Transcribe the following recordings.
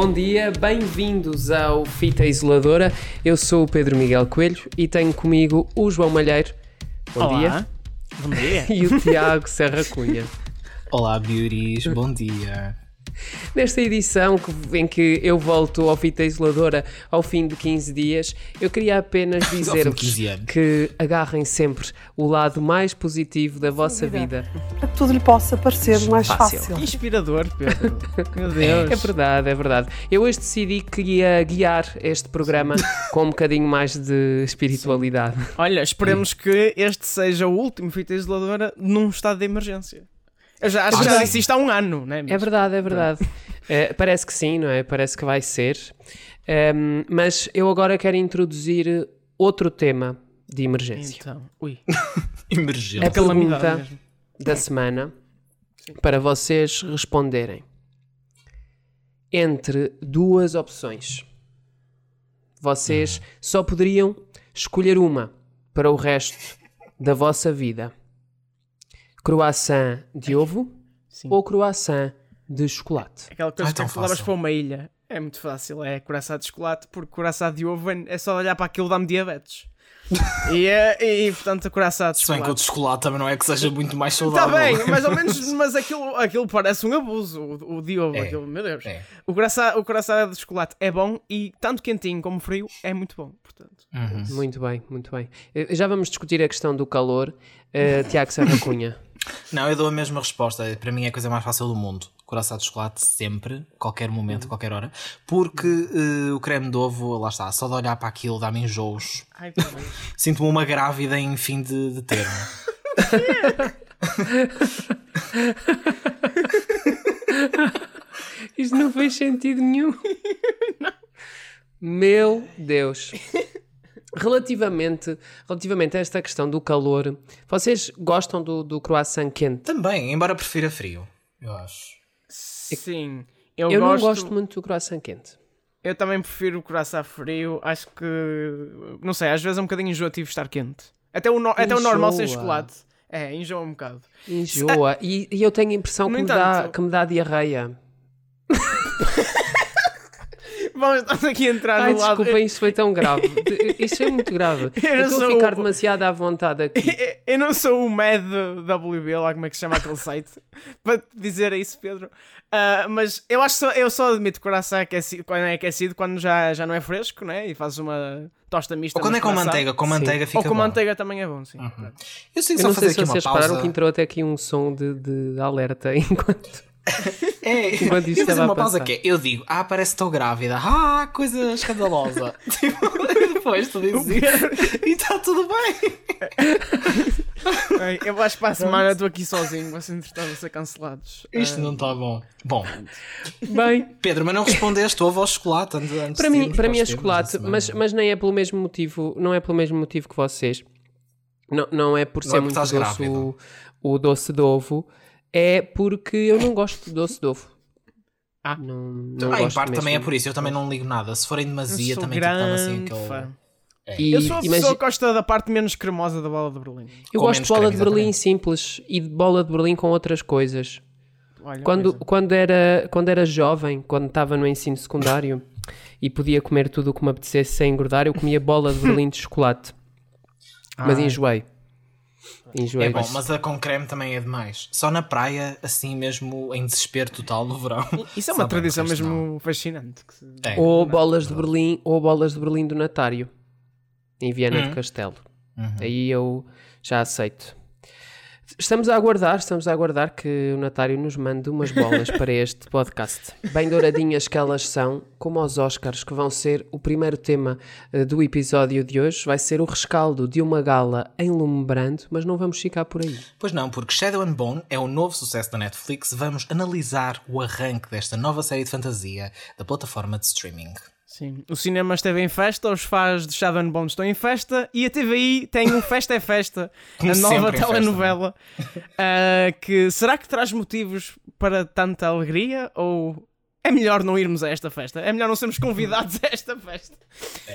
bom dia, bem-vindos ao Fita Isoladora. Eu sou o Pedro Miguel Coelho e tenho comigo o João Malheiro. Bom Olá. dia. Bom dia. E o Tiago Serra Cunha. Olá, beauties, bom dia. Nesta edição em que eu volto ao Fita Isoladora ao fim de 15 dias, eu queria apenas dizer-vos 15 anos. que agarrem sempre o lado mais positivo da vossa vida. para que tudo lhe possa parecer mais Fácil. fácil. Que inspirador, Pedro. Meu Deus. É verdade, é verdade. Eu hoje decidi que ia guiar este programa com um bocadinho mais de espiritualidade. Olha, esperemos que este seja o último fita isoladora num estado de emergência. Eu já acho que já disse isto há um ano, não é? É verdade, é verdade. Eh, parece que sim, não é? Parece que vai ser. Ehm, mas eu agora quero introduzir outro tema de emergência. Então, ui. Emergência. É Calamidade pergunta mesmo. da semana para vocês responderem. Entre duas opções, vocês só poderiam escolher uma para o resto da vossa vida: croissant de ovo Sim. ou croissant de chocolate. Aquela coisa Ai, que tão tu levas para uma ilha. É muito fácil, é coração de chocolate, porque coração de ovo é é só olhar para aquilo dá-me diabetes. e, é, e portanto, a coração de Se bem que o chocolate. de chocolate também não é que seja muito mais Está saudável. bem, mais ou menos, mas aquilo, aquilo parece um abuso, o, o de ovo, É. aquilo, meu Deus. É. O coração, o coração de chocolate é bom e tanto quentinho como frio é muito bom, portanto. Uhum. Muito bem, muito bem. Eh, Já vamos discutir a questão do calor. Eh, Tiago Serra Cunha. Não, eu dou a mesma resposta. Para mim é a coisa mais fácil do mundo. Coração de chocolate sempre, qualquer momento, Uhum. qualquer hora. Porque eh, o creme de ovo, lá está, só de olhar para aquilo dá-me enjoos. Sinto-me uma grávida em fim de, de termo. Isto não fez sentido nenhum. Meu Deus. Relativamente, relativamente a esta questão do calor, vocês gostam do, do croissant quente? Também, embora prefira frio, eu acho. Sim, eu, Eu, gosto, não gosto muito do croissant quente. Eu também prefiro o coração frio. Acho que. Não sei, às vezes é um bocadinho enjoativo estar quente. Até o, no- até o normal sem chocolate. É, enjoa um bocado. Enjoa. E, e eu tenho a impressão que me, dá, entanto- que me dá diarreia. Vamos, estamos aqui a entrar Ai, no lado. desculpem, isso foi tão grave. Isso é muito grave. Eu Eu estou a ficar o- demasiado à vontade aqui. Eu não sou o Mad WB, lá como é que se chama aquele site, para te dizer isso, Pedro. Ah, mas eu acho que só, eu só admito que o coração é aquecido, quando é aquecido quando já, já não é fresco, né? E fazes uma tosta mista. Ou quando é com manteiga, com Sim. manteiga fica Ou com bom. manteiga também é bom, sim. Eu sei Eu só não sei se vocês pausa. repararam que entrou até aqui um som de, de alerta enquanto. É, Enquanto eu a uma pausa que é, eu digo, ah, parece que estou grávida, ah, coisa escandalosa. tipo, depois tu dizes isso. e está tudo bem. Ai, Eu acho que para a semana estou aqui sozinho, vocês entretanto vão ser cancelados. Isto Ah, não está bom. Bom, Bem, Pedro, mas não respondeste, houve ao chocolate antes, antes para de mim, para mim é chocolate, mas, mas nem é pelo mesmo motivo, não é pelo mesmo motivo que vocês. Não, não é por Não ser é muito doce o, o doce de ovo, é porque eu não gosto de doce de ovo. Ah. não, não Ah, em parte também é por isso, eu também não ligo nada. Se forem eu demasia, também tipo, estava assim aquele. fã. E, Eu sou a imagi- pessoa que gosta da parte menos cremosa da bola de Berlim. eu Com gosto de bola creme, de Berlim exatamente. simples e de bola de Berlim com outras coisas. Olha, Quando, coisa. quando, era, quando era jovem, quando estava no ensino secundário e podia comer tudo o que me apetecesse sem engordar, eu comia bola de Berlim de chocolate. Mas Ai. enjoei. Enjoei. É bom, mas a com creme também é demais. Só na praia, assim mesmo, em desespero total no verão. Isso é uma tradição mesmo fascinante. que se- É. Ou bolas de Berlim, ou bolas de Berlim do Natário, em Viana Uhum. do Castelo. Uhum. Aí eu já aceito. Estamos a aguardar, estamos a aguardar que o Natário nos mande umas bolas para este podcast. Bem douradinhas que elas são, como aos Oscars, que vão ser o primeiro tema eh, do episódio de hoje. Vai ser o rescaldo de uma gala em Lume Brando, mas não vamos ficar por aí. Pois não, porque Shadow and Bone é o novo sucesso da Netflix. Vamos analisar o arranque desta nova série de fantasia da plataforma de streaming. Sim. O cinema esteve em festa, os fãs de Shadow and Bone estão em festa e a TVI tem um Festa é Festa, Como a nova em festa, telenovela, ah, que será que traz motivos para tanta alegria ou é melhor não irmos a esta festa? É melhor não sermos convidados a esta festa?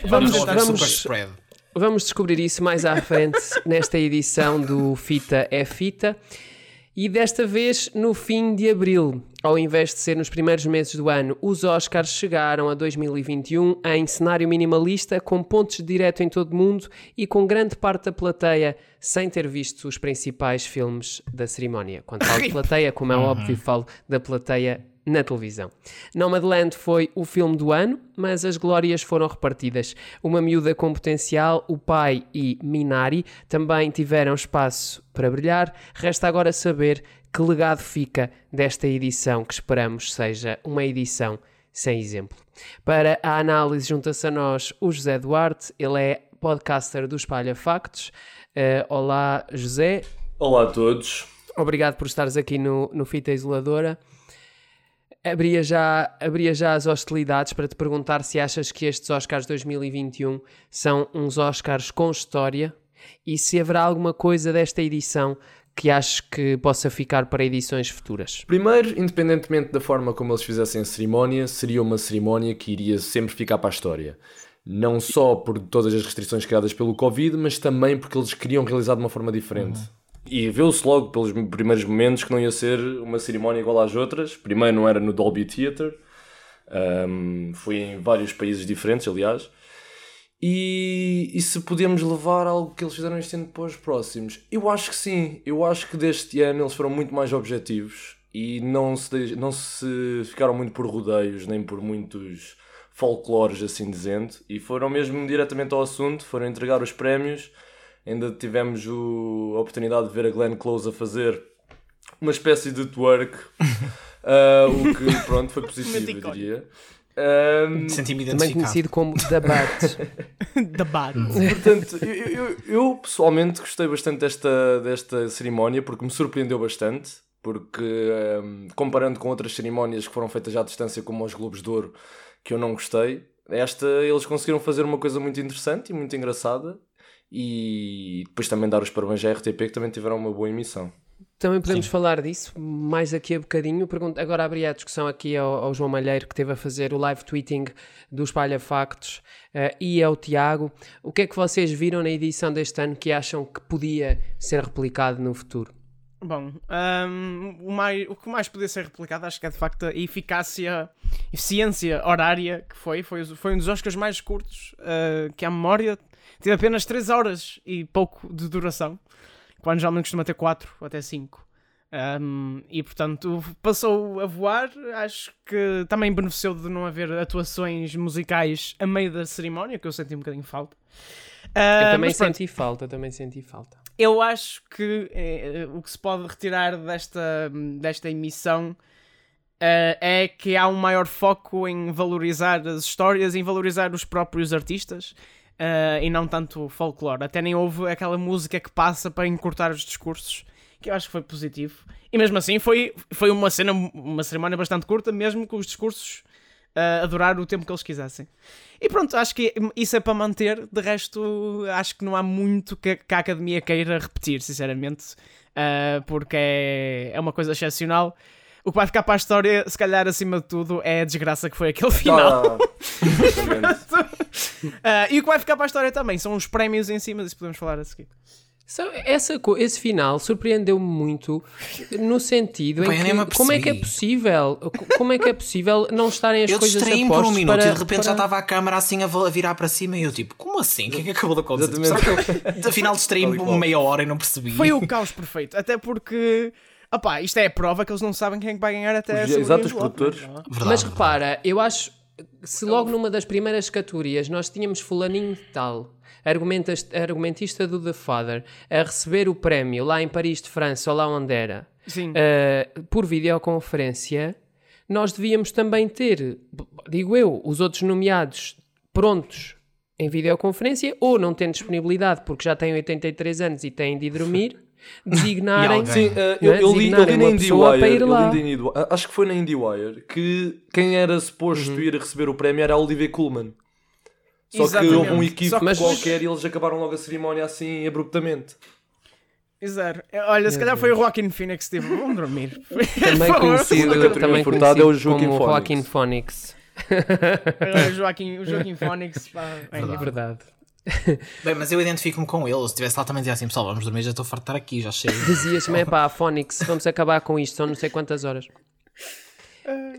Vamos- Vamos, vamos- super spread. Vamos descobrir isso mais à frente nesta edição do Fita é Fita. E desta vez no fim de abril, ao invés de ser nos primeiros meses do ano, os Oscars chegaram a 2021 em cenário minimalista, com pontos de direto em todo o mundo e com grande parte da plateia sem ter visto os principais filmes da cerimónia. Quando falo de plateia, como é óbvio, falo da plateia na televisão. Nomadland foi o filme do ano, mas as glórias foram repartidas. Uma miúda com potencial, o pai e Minari também tiveram espaço para brilhar. Resta agora saber que legado fica desta edição que esperamos seja uma edição sem exemplo. Para a análise junta-se a nós o José Duarte, ele é podcaster do Espalha Factos. Uh, olá, José. Olá a todos. Obrigado por estares aqui no, no Fita Isoladora abria já, abria já as hostilidades para te perguntar se achas que estes Oscars 2021 são uns Oscars com história e se haverá alguma coisa desta edição que acho que possa ficar para edições futuras? Primeiro, independentemente da forma como eles fizessem a cerimónia, seria uma cerimónia que iria sempre ficar para a história. Não só por todas as restrições criadas pelo Covid, mas também porque eles queriam realizar de uma forma diferente. Uhum. E viu-se logo pelos primeiros momentos que não ia ser uma cerimónia igual às outras. Primeiro não era no Dolby Theatre, um, foi em vários países diferentes, aliás. E, e se podemos levar algo que eles fizeram este ano para os próximos? Eu acho que sim. Eu acho que deste ano eles foram muito mais objetivos e não se, não se ficaram muito por rodeios, nem por muitos folclores, assim dizendo. E foram mesmo diretamente ao assunto, foram entregar os prémios ainda tivemos o, a oportunidade de ver a Glenn Close a fazer uma espécie de twerk, uh, o que pronto foi positivo, eu diria. Um, Também conhecido como The Bat. The Bat. Portanto, eu, eu, eu, pessoalmente gostei bastante desta, desta cerimónia porque me surpreendeu bastante. Porque, um, comparando com outras cerimónias que foram feitas já à distância, como os Globos de Ouro, que eu não gostei, esta eles conseguiram fazer uma coisa muito interessante e muito engraçada e depois também dar os parabéns à RTP que também tiveram uma boa emissão. Também podemos Sim. falar disso mais aqui a bocadinho. Pergunto, agora abri a discussão aqui ao, ao, João Malheiro, que teve a fazer o live tweeting do Espalha Factos, uh, e ao Tiago. O que é que vocês viram na edição deste ano que acham que podia ser replicado no futuro? Bom, um, o, mais, o que mais podia ser replicado acho que é de facto a eficácia, eficiência horária que foi. Foi, foi um dos Oscars mais curtos uh, que a memória Teve apenas 3 horas e pouco de duração, quando geralmente costuma ter 4 ou até 5. Um, e portanto passou a voar. Acho que também beneficiou de não haver atuações musicais a meio da cerimónia, que eu senti um bocadinho falta. Uh, eu também senti falta, também senti falta. Eu acho que eh, o que se pode retirar desta, desta emissão uh, é que há um maior foco em valorizar as histórias, em valorizar os próprios artistas uh, e não tanto folclore. Até nem houve aquela música que passa para encurtar os discursos, que eu acho que foi positivo. E mesmo assim foi, foi uma cena, uma cerimónia bastante curta, mesmo com os discursos uh, a durar o tempo que eles quisessem. E pronto, acho que isso é para manter. De resto, acho que não há muito que, que a academia queira repetir, sinceramente, uh, porque é, é uma coisa excepcional. O que vai ficar para a história, se calhar acima de tudo, é a desgraça que foi aquele final. Ah, Uh, e o que vai ficar para a história também são os prémios em cima, disso podemos falar a seguir. So, essa, esse final surpreendeu-me muito no sentido Bem, em que como é que é possível como é que é possível não estarem as eu coisas a por um minuto para, e de repente para... já estava a câmara assim a virar para cima e eu tipo, como assim? O que é que acabou de acontecer? Afinal distraí-me meia hora e não percebi. Foi o caos perfeito, até porque opá, isto é a prova que eles não sabem quem é que vai ganhar até os, Exato, os produtores. Mas repara, eu acho se logo numa das primeiras categorias nós tínhamos fulaninho de tal, argumentista do The Father, a receber o prémio lá em Paris de França ou lá onde era, uh, por videoconferência, nós devíamos também ter, digo eu, os outros nomeados prontos em videoconferência ou não tendo disponibilidade porque já têm 83 anos e têm de ir dormir designarem. Sim, uh, eu, eu, li, eu li na IndieWire, Indie acho que foi na IndieWire que quem era suposto uhum. ir receber o prémio era Olivia Colman. Só Exatamente. que houve um equívoco mas... qualquer e eles acabaram logo a cerimónia assim abruptamente. Exato. Olha, se calhar foi o Joaquin Phoenix que teve. Vamos dormir. Também conhecido, também conhecido é o Joaquin como Joaquin Phoenix. Joaquin, o Joaquin Phoenix. Pá, é verdade. Bem, mas eu identifico-me com ele. Se estivesse lá também dizia assim, pessoal, vamos dormir, já estou farto de estar aqui, já chego. Dizias-me, é pá, Phonics, vamos acabar com isto, são não sei quantas horas.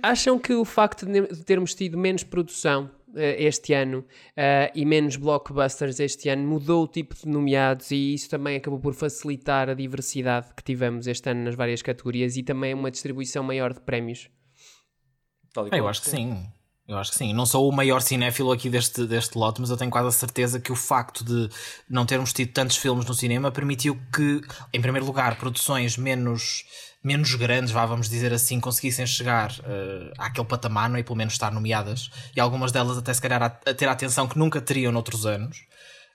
Acham que o facto de termos tido menos produção eh, este ano eh, e menos blockbusters este ano mudou o tipo de nomeados e isso também acabou por facilitar a diversidade que tivemos este ano nas várias categorias e também uma distribuição maior de prémios? Ah, eu acho que sim. Eu acho que sim. Não sou o maior cinéfilo aqui deste, deste lote, mas eu tenho quase a certeza que o facto de não termos tido tantos filmes no cinema permitiu que, em primeiro lugar, produções menos, menos grandes, vá, vamos dizer assim, conseguissem chegar eh, àquele patamar, não é? E pelo menos estar nomeadas. E algumas delas até se calhar a, a ter a atenção que nunca teriam noutros anos.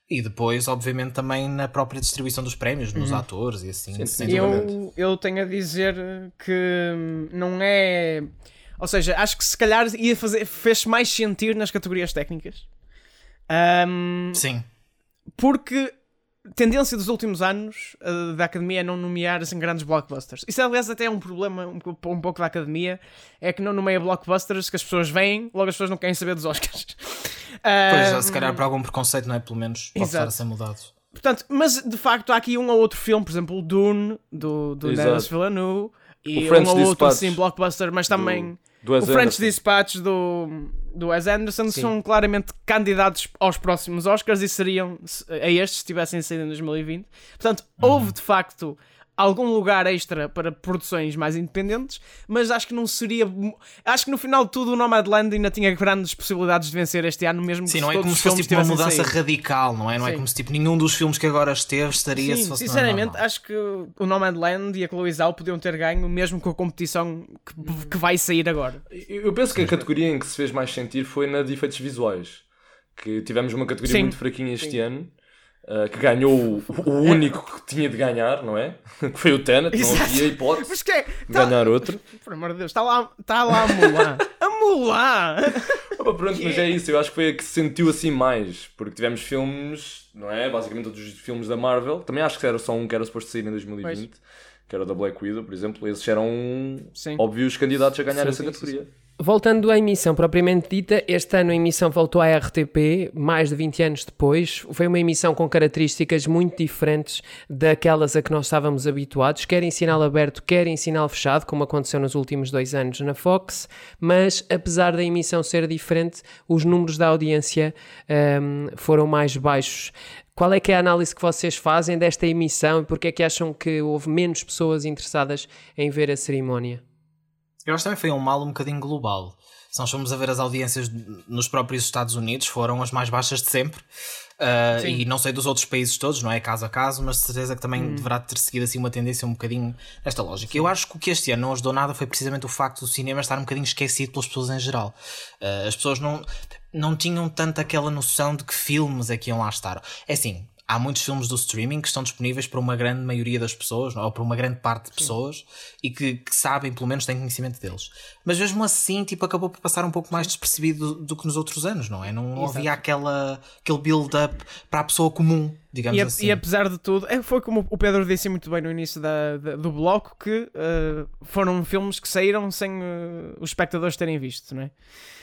E depois, obviamente, também na própria distribuição dos prémios, nos atores e assim. Sim. Eu, eu tenho a dizer que não é. Ou seja, acho que se calhar ia fazer, fez mais sentido nas categorias técnicas. Hum, Sim. porque tendência dos últimos anos uh, da academia é não nomear assim, grandes blockbusters. Isso, aliás, até é um problema um, um pouco da academia. É que não nomeia blockbusters que as pessoas veem, logo as pessoas não querem saber dos Oscars. Pois, se calhar por algum preconceito, não é? Pelo menos pode estar a Exato. ser mudado. Portanto, mas de facto há aqui um ou outro filme, por exemplo, o Dune, do, do Exato. Denis Villeneuve, e O um ou outro Dispatch assim, blockbuster, mas também do Wes o French. Dispatch do, do Wes Anderson são claramente candidatos aos próximos Oscars e seriam se- a estes se tivessem saído em 2020. Portanto, houve de facto algum lugar extra para produções mais independentes, mas acho que não seria. Acho que no final de tudo o Nomadland ainda tinha grandes possibilidades de vencer este ano, mesmo Sim, que não é como se fosse tipo uma mudança saído. radical, não é? Não é Sim. como se tipo nenhum dos filmes que agora esteve estaria se Sim, fosse sinceramente, normal. acho que o Nomadland e a Chloe Zhao podiam ter ganho, mesmo com a competição que, que vai sair agora. Eu eu penso que a categoria em que se fez mais sentir foi na de efeitos visuais. Que tivemos uma categoria Sim. muito fraquinha este ano. Uh, que ganhou o, o único que tinha de ganhar, não é? Que foi o Tenet, não Exato. havia hipótese Mas que é? de Tá- ganhar outro. Por amor de Deus, está lá, está lá a Mulan. a Mulan! Opa, pronto, mas é isso, eu acho que foi a que se sentiu assim mais, porque tivemos filmes, não é? Basicamente todos os filmes da Marvel. Também acho que era só um que era suposto sair em 2020, que era o da Black Widow, por exemplo. Esses eram Sim. óbvios candidatos a ganhar Sim, essa sim, categoria. Voltando à emissão propriamente dita, este ano a emissão voltou à RTP, mais de 20 anos depois. Foi uma emissão com características muito diferentes daquelas a que nós estávamos habituados, quer em sinal aberto, quer em sinal fechado, como aconteceu nos últimos dois anos na Fox. Mas, apesar da emissão ser diferente, os números da audiência ahm, foram mais baixos. Qual é que é a análise que vocês fazem desta emissão e porque é que acham que houve menos pessoas interessadas em ver a cerimónia? Eu acho que também foi um mal um bocadinho global. Se nós formos a ver as audiências nos próprios Estados Unidos, foram as mais baixas de sempre. Uh, Sim. e não sei dos outros países todos, não é caso a caso, mas de certeza que também deverá ter seguido assim uma tendência um bocadinho nesta lógica. Eu acho que o que este ano não ajudou nada foi precisamente o facto do cinema estar um bocadinho esquecido pelas pessoas em geral. Uh, as pessoas não, não tinham tanto aquela noção de que filmes é que iam lá estar. É assim, há muitos filmes do streaming que estão disponíveis para uma grande maioria das pessoas, ou para uma grande parte de pessoas, e que, que sabem, pelo menos têm conhecimento deles. Mas mesmo assim, tipo, acabou por passar um pouco mais despercebido do, do que nos outros anos, não é? Não, não havia aquela, aquele build-up para a pessoa comum, digamos E, assim. e apesar de tudo, é, foi como o Pedro disse muito bem no início da- da- do bloco, que eh, foram filmes que saíram sem eh, os espectadores terem visto, não é?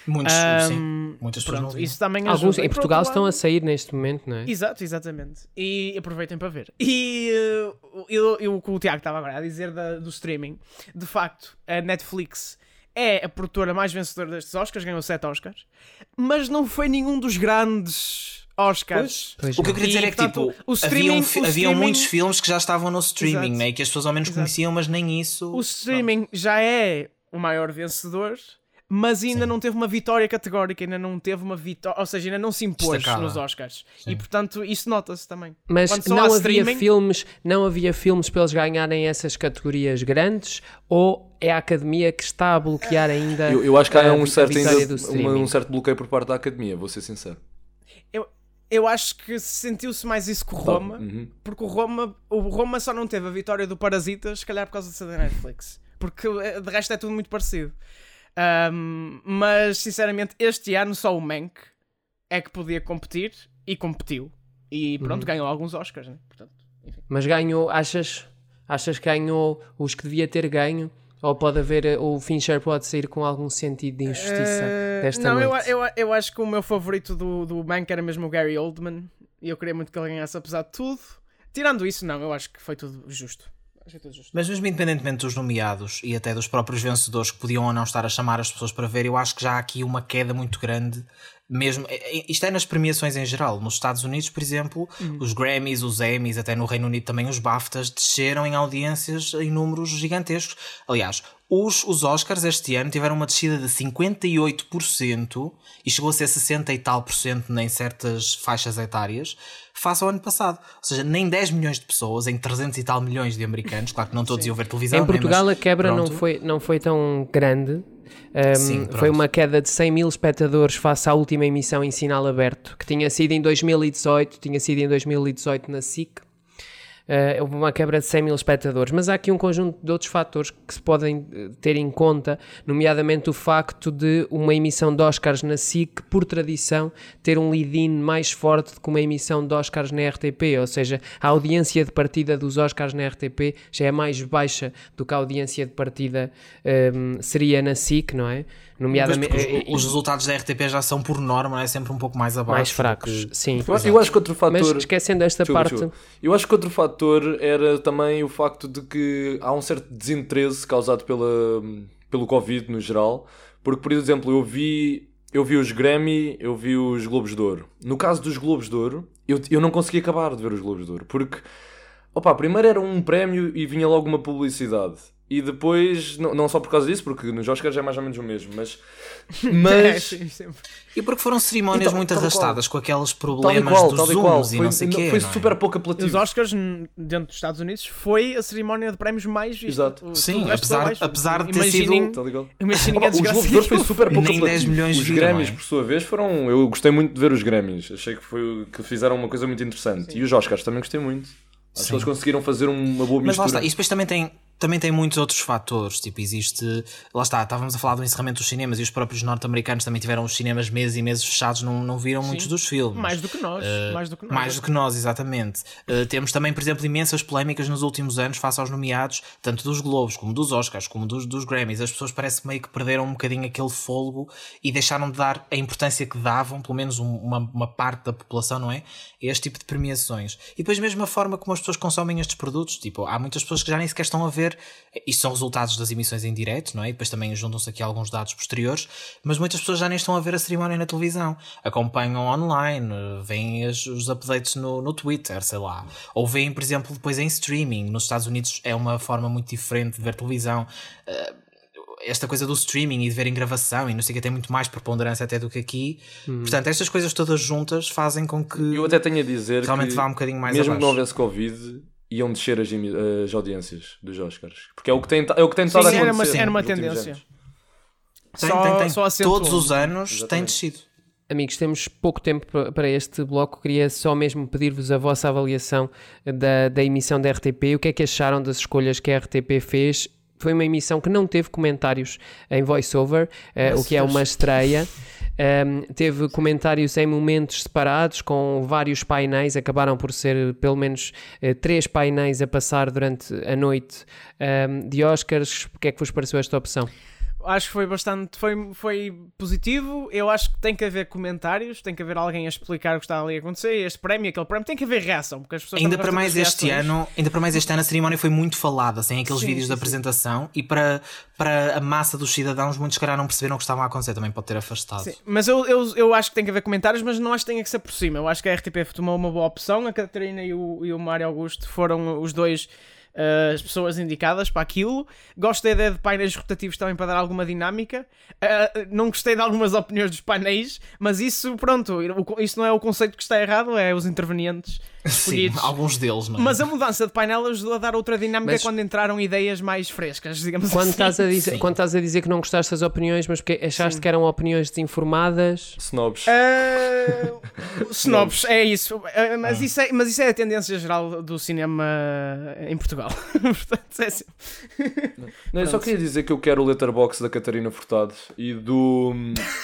Muitos, Ahm, sim. Muitas pessoas Pronto, não viam. isso também Alguns ajuda. em por Portugal estão a sair neste momento, não é? Exato, exatamente. E aproveitem para ver. E eh, eu, eu, o que o Tiago estava agora a dizer da- do streaming, de facto, a Netflix é a produtora mais vencedora destes Oscars, ganhou 7 Oscars, mas não foi nenhum dos grandes Oscars. Pois O que eu queria dizer E, é que portanto, tipo, o streaming- haviam, haviam muitos filmes que já estavam no streaming, Exato. né? e que as pessoas ao menos Exato. conheciam, mas nem isso. O streaming já é o maior vencedor, mas ainda Sim. não teve uma vitória categórica, ainda não teve uma vitória, ou seja, ainda não se impôs Destacada. nos Oscars. Sim. E portanto, isso nota-se também. Mas não havia streaming- filmes, não havia filmes para eles ganharem essas categorias grandes ou é a academia que está a bloquear ainda Eu, eu acho que há um certo, ainda, um certo bloqueio por parte da academia, vou ser sincero. Eu acho que sentiu-se mais isso com o Roma, Uhum. porque o Roma, o Roma só não teve a vitória do Parasitas, se calhar por causa de ser da Netflix. Porque eh, de resto é tudo muito parecido. Ahm, mas sinceramente, este ano só o Mank é que podia competir e competiu. E pronto, Uhum. ganhou alguns Oscars, né? Portanto, Mas ganhou, achas, achas que ganhou os que devia ter ganho? Ou pode haver, eh, o Fincher pode sair com algum sentido de injustiça Eh, desta não, eu, noite? eu, eu acho que o meu favorito do, do Mank era mesmo o Gary Oldman. E eu queria muito que ele ganhasse, apesar de tudo. Tirando isso, não, eu acho que foi tudo justo. Acho que foi tudo justo. Mas mesmo independentemente dos nomeados e até dos próprios vencedores que podiam ou não estar a chamar as pessoas para ver, eu acho que já há aqui uma queda muito grande. Mesmo, é- é- isto é nas premiações em geral. Nos Estados Unidos, por exemplo, os Grammys, os Emmys, até no Reino Unido também os BAFTAs desceram em audiências em números gigantescos. Aliás, os, os Oscars este ano tiveram uma descida de 58% e chegou a ser 60 e tal por cento em certas faixas etárias, face ao ano passado. Ou seja, nem 10 milhões de pessoas, em 300 e tal milhões de americanos, claro que não todos iam ver televisão. Em né, Portugal a quebra não foi, não foi tão grande. Um, Sim, foi uma queda de 100 mil espectadores face à última emissão em sinal aberto, que tinha sido em 2018, tinha sido em 2018 na SIC. Uh, houve uma quebra de 100 mil espectadores, mas há aqui um conjunto de outros fatores que se podem eh, ter em conta, nomeadamente o facto de uma emissão de Oscars na SIC, por tradição, ter um lead-in mais forte do que uma emissão de Oscars na RTP, ou seja, a audiência de partida dos Oscars na RTP já é mais baixa do que a audiência de partida um, seria na SIC, não é? Nomeadamente porque eh, os, os resultados da RTP já são, por norma, é? sempre um pouco mais abaixo. mais fracos, que- sim. Eu, eu acho que outro fator. Mas esquecendo esta Desculpa, parte, desculpa. Eu acho que outro fator era também o facto de que há um certo desinteresse causado pela, pelo Covid no geral. Porque, por exemplo, eu vi, eu vi os Grammy, eu vi os Globos de Ouro. No caso dos Globos de Ouro, eu, eu não consegui acabar de ver os Globos de Ouro. Porque, opa, primeiro era um prémio e vinha logo uma publicidade. E depois, não, não só por causa disso, porque nos Oscars é mais ou menos o mesmo, mas. É, Mas. sim, sempre. E porque foram cerimónias Então, muito tal arrastadas com aqueles Tal e problemas qual, dos tal e zooms qual. e Foi, não sei o quê. foi é? super pouco Os apelativo. Oscars, n- dentro dos Estados Unidos, foi a cerimónia de prémios mais vista. Exato. O- Sim, apesar- foi abaixo. apesar de ter Imaginem- sido-? Imaginem Opa, a os Globos que foi super pouco Nem 10 apelativo. milhões Os Grammys, é? por sua vez, foram. Eu gostei muito de ver os Grammys. Achei que, foi, que fizeram uma coisa muito interessante. E os Oscars também gostei muito. Acho que eles conseguiram fazer uma boa Mas lá mistura. está, e depois também tem, também tem muitos outros fatores. Tipo, existe. Lá está, estávamos a falar do encerramento dos cinemas e os próprios norte-americanos também tiveram os cinemas meses e meses fechados, não, não viram muitos dos filmes. Mais do que nós. Eh, mais do que nós. Mais do que nós, exatamente. Uh, temos também, por exemplo, imensas polémicas nos últimos anos face aos nomeados, tanto dos Globos, como dos Oscars, como dos, dos Grammys. As pessoas parece meio que perderam um bocadinho aquele fôlego e deixaram de dar a importância que davam, pelo menos um- uma, uma parte da população, não é? Este tipo de premiações. E depois, mesmo a forma como as pessoas consomem estes produtos. Tipo, há muitas pessoas que já nem sequer estão a ver. Isto são resultados das emissões em direto, não é? E depois também juntam-se aqui alguns dados posteriores, mas muitas pessoas já nem estão a ver a cerimónia na televisão. Acompanham online, veem os updates no, no Twitter, sei lá. Ou veem, por exemplo, depois em streaming. Nos Estados Unidos é uma forma muito diferente de ver televisão. Eh, esta coisa do streaming e de ver em gravação e não sei o que tem muito mais preponderância até do que aqui. Portanto, estas coisas todas juntas fazem com que Eu até tenho a dizer realmente que, vá um bocadinho mais mesmo abaixo. que não houvesse Covid, iam descer as, as audiências dos Oscars. Porque é o que tem, é o que tem estado a Sim, acontecer. era uma, era uma tendência. Tem, Só- tem, tem. só. Todos os anos tem Exatamente. descido. Amigos, temos pouco tempo pa- para este bloco. Queria só mesmo pedir-vos a vossa avaliação da, da emissão da RTP. O que é que acharam das escolhas que a RTP fez? Foi uma emissão que não teve comentários em voiceover, eh, o que é uma estreia. Um, teve comentários em momentos separados, com vários painéis. Acabaram por ser pelo menos eh, três painéis a passar durante a noite um, de Oscars. O que é que vos pareceu esta opção? Acho que foi bastante. Foi, foi positivo. Eu acho que tem que haver comentários, tem que haver alguém a explicar o que está ali a acontecer. Este prémio, aquele prémio, tem que haver reação. Porque as pessoas Ainda para mais este ano, ainda para mais este ano a cerimónia foi muito falada, sem aqueles Sim, vídeos sim, sim. apresentação e para, para a massa dos cidadãos, muitos caras não perceberam o que estava a acontecer, também pode ter afastado. Sim, mas eu, eu, eu acho que tem que haver comentários, mas não acho que tenha que ser por cima. Eu acho que a RTP tomou uma boa opção. A Catarina e o, e o Mário Augusto foram os dois. Eh, as pessoas indicadas para aquilo. Gosto da ideia de painéis rotativos também para dar alguma dinâmica. Eh, não gostei de algumas opiniões dos painéis, mas isso, pronto, isso não é o conceito que está errado, é os intervenientes Sim, escolhidos. alguns deles, não é? Mas a mudança de painel ajudou a dar outra dinâmica Mas- quando entraram ideias mais frescas, digamos Quando assim. estás, a dizer, Sim. quando estás a dizer que não gostaste das opiniões, mas porque achaste que eram opiniões desinformadas, Snobs. Uh, snobs, é isso. Uh, mas, isso é. Mas isso é a tendência geral do cinema em Portugal. Portanto, é assim. Não, eu só queria dizer que eu quero o letterbox da Catarina Furtado e do,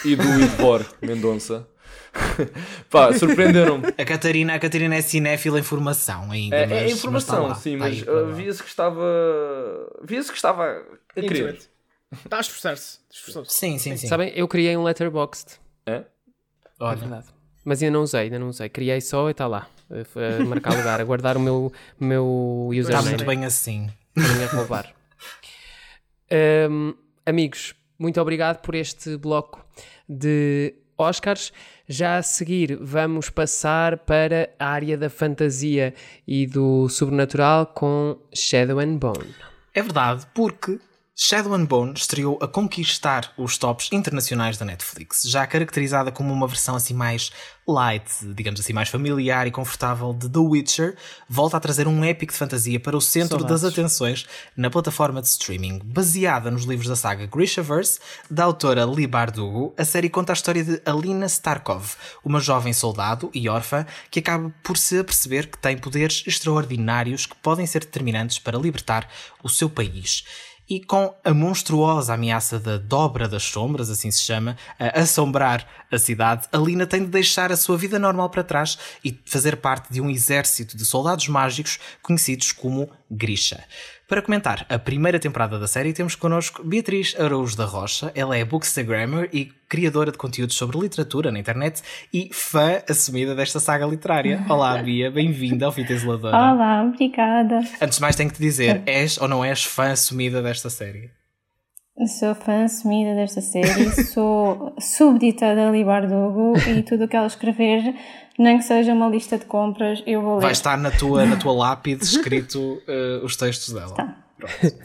e do Idvor Mendonça. Pá, surpreenderam-me. A Catarina, a Catarina é cinéfila em formação ainda. É, mas, é mas informação, está lá, sim, mas uh, via-se que estava. Via-se que estava a querer. Está a esforçar-se. Sim, sim, sim. sabem, eu criei um letterboxd. É? É Olha, verdade. Mas ainda não usei, ainda não usei. Criei só e está lá. A, marcar lugar, a guardar o meu, meu Está username. muito bem assim. Ninguém roubar. Hum, amigos, muito obrigado por este bloco de Oscars. Já a seguir, vamos passar para a área da fantasia e do sobrenatural com Shadow and Bone. É verdade, porque Shadow and Bone estreou a conquistar os tops internacionais da Netflix, já caracterizada como uma versão assim mais light, digamos assim, mais familiar e confortável de The Witcher, volta a trazer um épico de fantasia para o centro Saudades. das atenções na plataforma de streaming. Baseada nos livros da saga Grishaverse, da autora Lee Bardugo, a série conta a história de Alina Starkov, uma jovem soldado e órfã que acaba por se aperceber que tem poderes extraordinários que podem ser determinantes para libertar o seu país e com a monstruosa ameaça da Dobra das Sombras, assim se chama, a assombrar a cidade, a Lina tem de deixar a sua vida normal para trás e fazer parte de um exército de soldados mágicos conhecidos como Grisha. Para comentar a primeira temporada da série, temos connosco Beatriz Araújo da Rocha. Ela é bookstagrammer e criadora de conteúdos sobre literatura na internet e fã assumida desta saga literária. Olá, Bia, bem-vinda ao Fita Isoladora. Olá, obrigada. Antes de mais, tenho que te dizer: és ou não és fã assumida desta série? Sou fã assumida desta série, sou súbdita da Li Bardugo e tudo o que ela escrever, nem que seja uma lista de compras, eu vou ler. Vai estar na tua, na tua lápide escrito eh, os textos dela. Está. Pronto.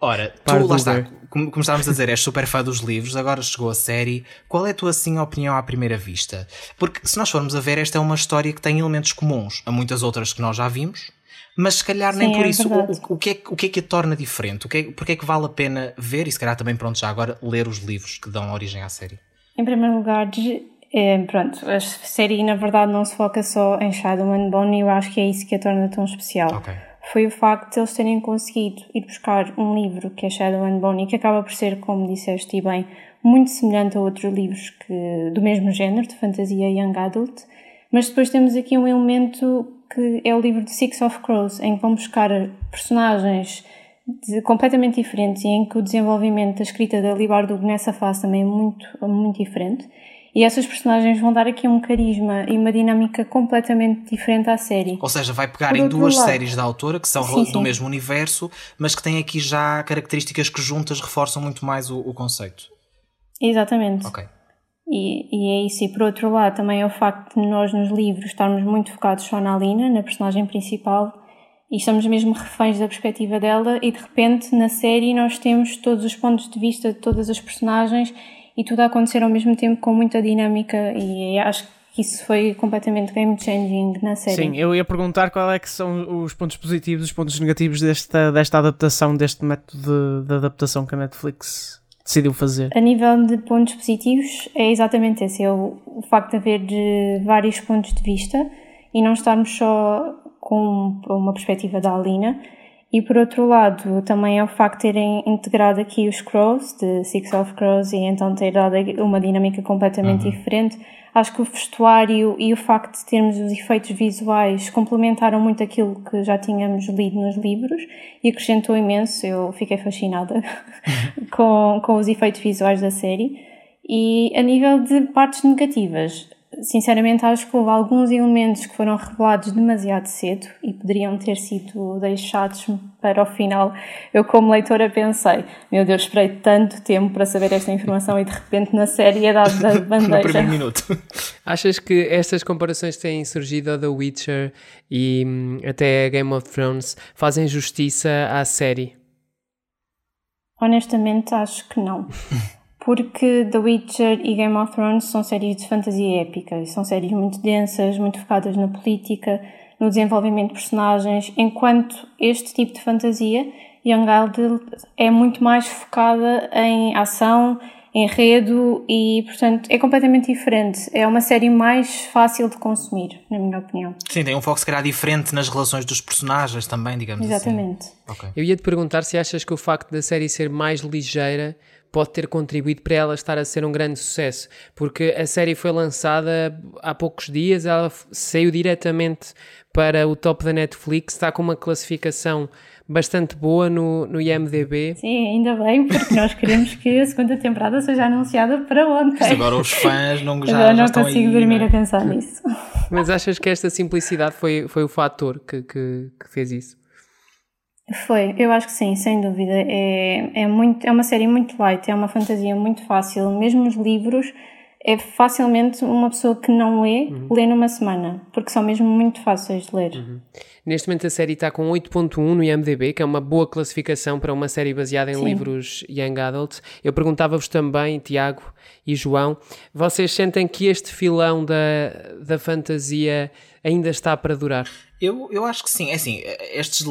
Ora, tu lá está, como, como estávamos a dizer, és super fã dos livros, agora chegou a série. Qual é a tua assim, opinião à primeira vista? Porque se nós formos a ver, esta é uma história que tem elementos comuns a muitas outras que nós já vimos, mas se calhar nem Sim, por é isso. O, o, que é, que- o que é que a torna diferente? O que é, porque é que vale a pena ver e se calhar também, pronto, já agora ler os livros que dão origem à série? Em primeiro lugar, é, pronto, a série na verdade não se foca só em Shadow and Bone e eu acho que é isso que a torna tão especial. Foi o facto de eles terem conseguido ir buscar um livro que é Shadow and Bone e que acaba por ser, como disseste e bem, muito semelhante a outros livros que, do mesmo género, de fantasia young adult, mas depois temos aqui um elemento que é o livro de Six of Crows, em que vão buscar personagens de- completamente diferentes e em que o desenvolvimento da escrita da Lee Bardugo nessa fase também é muito, muito diferente. E essas personagens vão dar aqui um carisma e uma dinâmica completamente diferente à série. Ou seja, vai pegar em duas lado- séries da autora que são Sim, do sim. mesmo universo, mas que têm aqui já características que juntas reforçam muito mais o, o conceito. Exatamente. Ok. E, e é isso. E por outro lado, também é o facto de nós nos livros estarmos muito focados só na Alina, na personagem principal, e estamos mesmo reféns da perspectiva dela, e de repente na série nós temos todos os pontos de vista de todas as personagens e tudo a acontecer ao mesmo tempo com muita dinâmica, e acho que isso foi completamente game changing na série. Sim, eu ia perguntar qual é que são os pontos positivos os pontos negativos desta, desta adaptação, deste método de, de adaptação que a Netflix decidiu fazer. A nível de pontos positivos, é exatamente esse: é o, o facto de haver de vários pontos de vista e não estarmos só com uma perspectiva da Alina. E por outro lado, também é o facto de terem integrado aqui os Crows, de Six of Crows, e então ter dado uma dinâmica completamente diferente. Acho que o vestuário e o facto de termos os efeitos visuais complementaram muito aquilo que já tínhamos lido nos livros e acrescentou imenso. Eu fiquei fascinada com, com os efeitos visuais da série. E a nível de partes negativas, sinceramente acho que houve alguns elementos que foram revelados demasiado cedo e poderiam ter sido deixados para o final. Eu, como leitora, pensei: meu Deus, esperei tanto tempo para saber esta informação e de repente na série é dado da No bandeja. primeiro minuto. Achas que estas comparações que têm surgido ao The Witcher e hum, até a Game of Thrones fazem justiça à série? Honestamente, acho que não. Porque The Witcher e Game of Thrones são séries de fantasia épica, e são séries muito densas, muito focadas na política, no desenvolvimento de personagens, enquanto este tipo de fantasia, Young Adult, é muito mais focada em ação, enredo e, portanto, é completamente diferente. É uma série mais fácil de consumir, na minha opinião. Sim, tem um foco se calhar diferente nas relações dos personagens também, digamos assim. Exatamente. Ok. Eu ia te perguntar se achas que o facto da série ser mais ligeira pode ter contribuído para ela estar a ser um grande sucesso, porque a série foi lançada há poucos dias, ela saiu diretamente para o top da Netflix, está com uma classificação bastante boa no, no IMDB. Sim, ainda bem, porque nós queremos que a segunda temporada seja anunciada para ontem. Mas agora os fãs não, já, já não estão consigo aí, dormir é? a pensar nisso. Mas achas que esta simplicidade foi, foi o fator que, que, que fez isso? Foi, eu acho que sim, sem dúvida. É, é, muito, é uma série muito light, é uma fantasia muito fácil. Mesmo os livros, é facilmente uma pessoa que não lê, uhum. lê numa semana, porque são mesmo muito fáceis de ler. Uhum. Neste momento a série está com 8.1 no IMDB, que é uma boa classificação para uma série baseada em sim. livros Young Adult. Eu perguntava-vos também, Tiago e João, vocês sentem que este filão da, da fantasia ainda está para durar? Eu, eu acho que sim. É assim, estes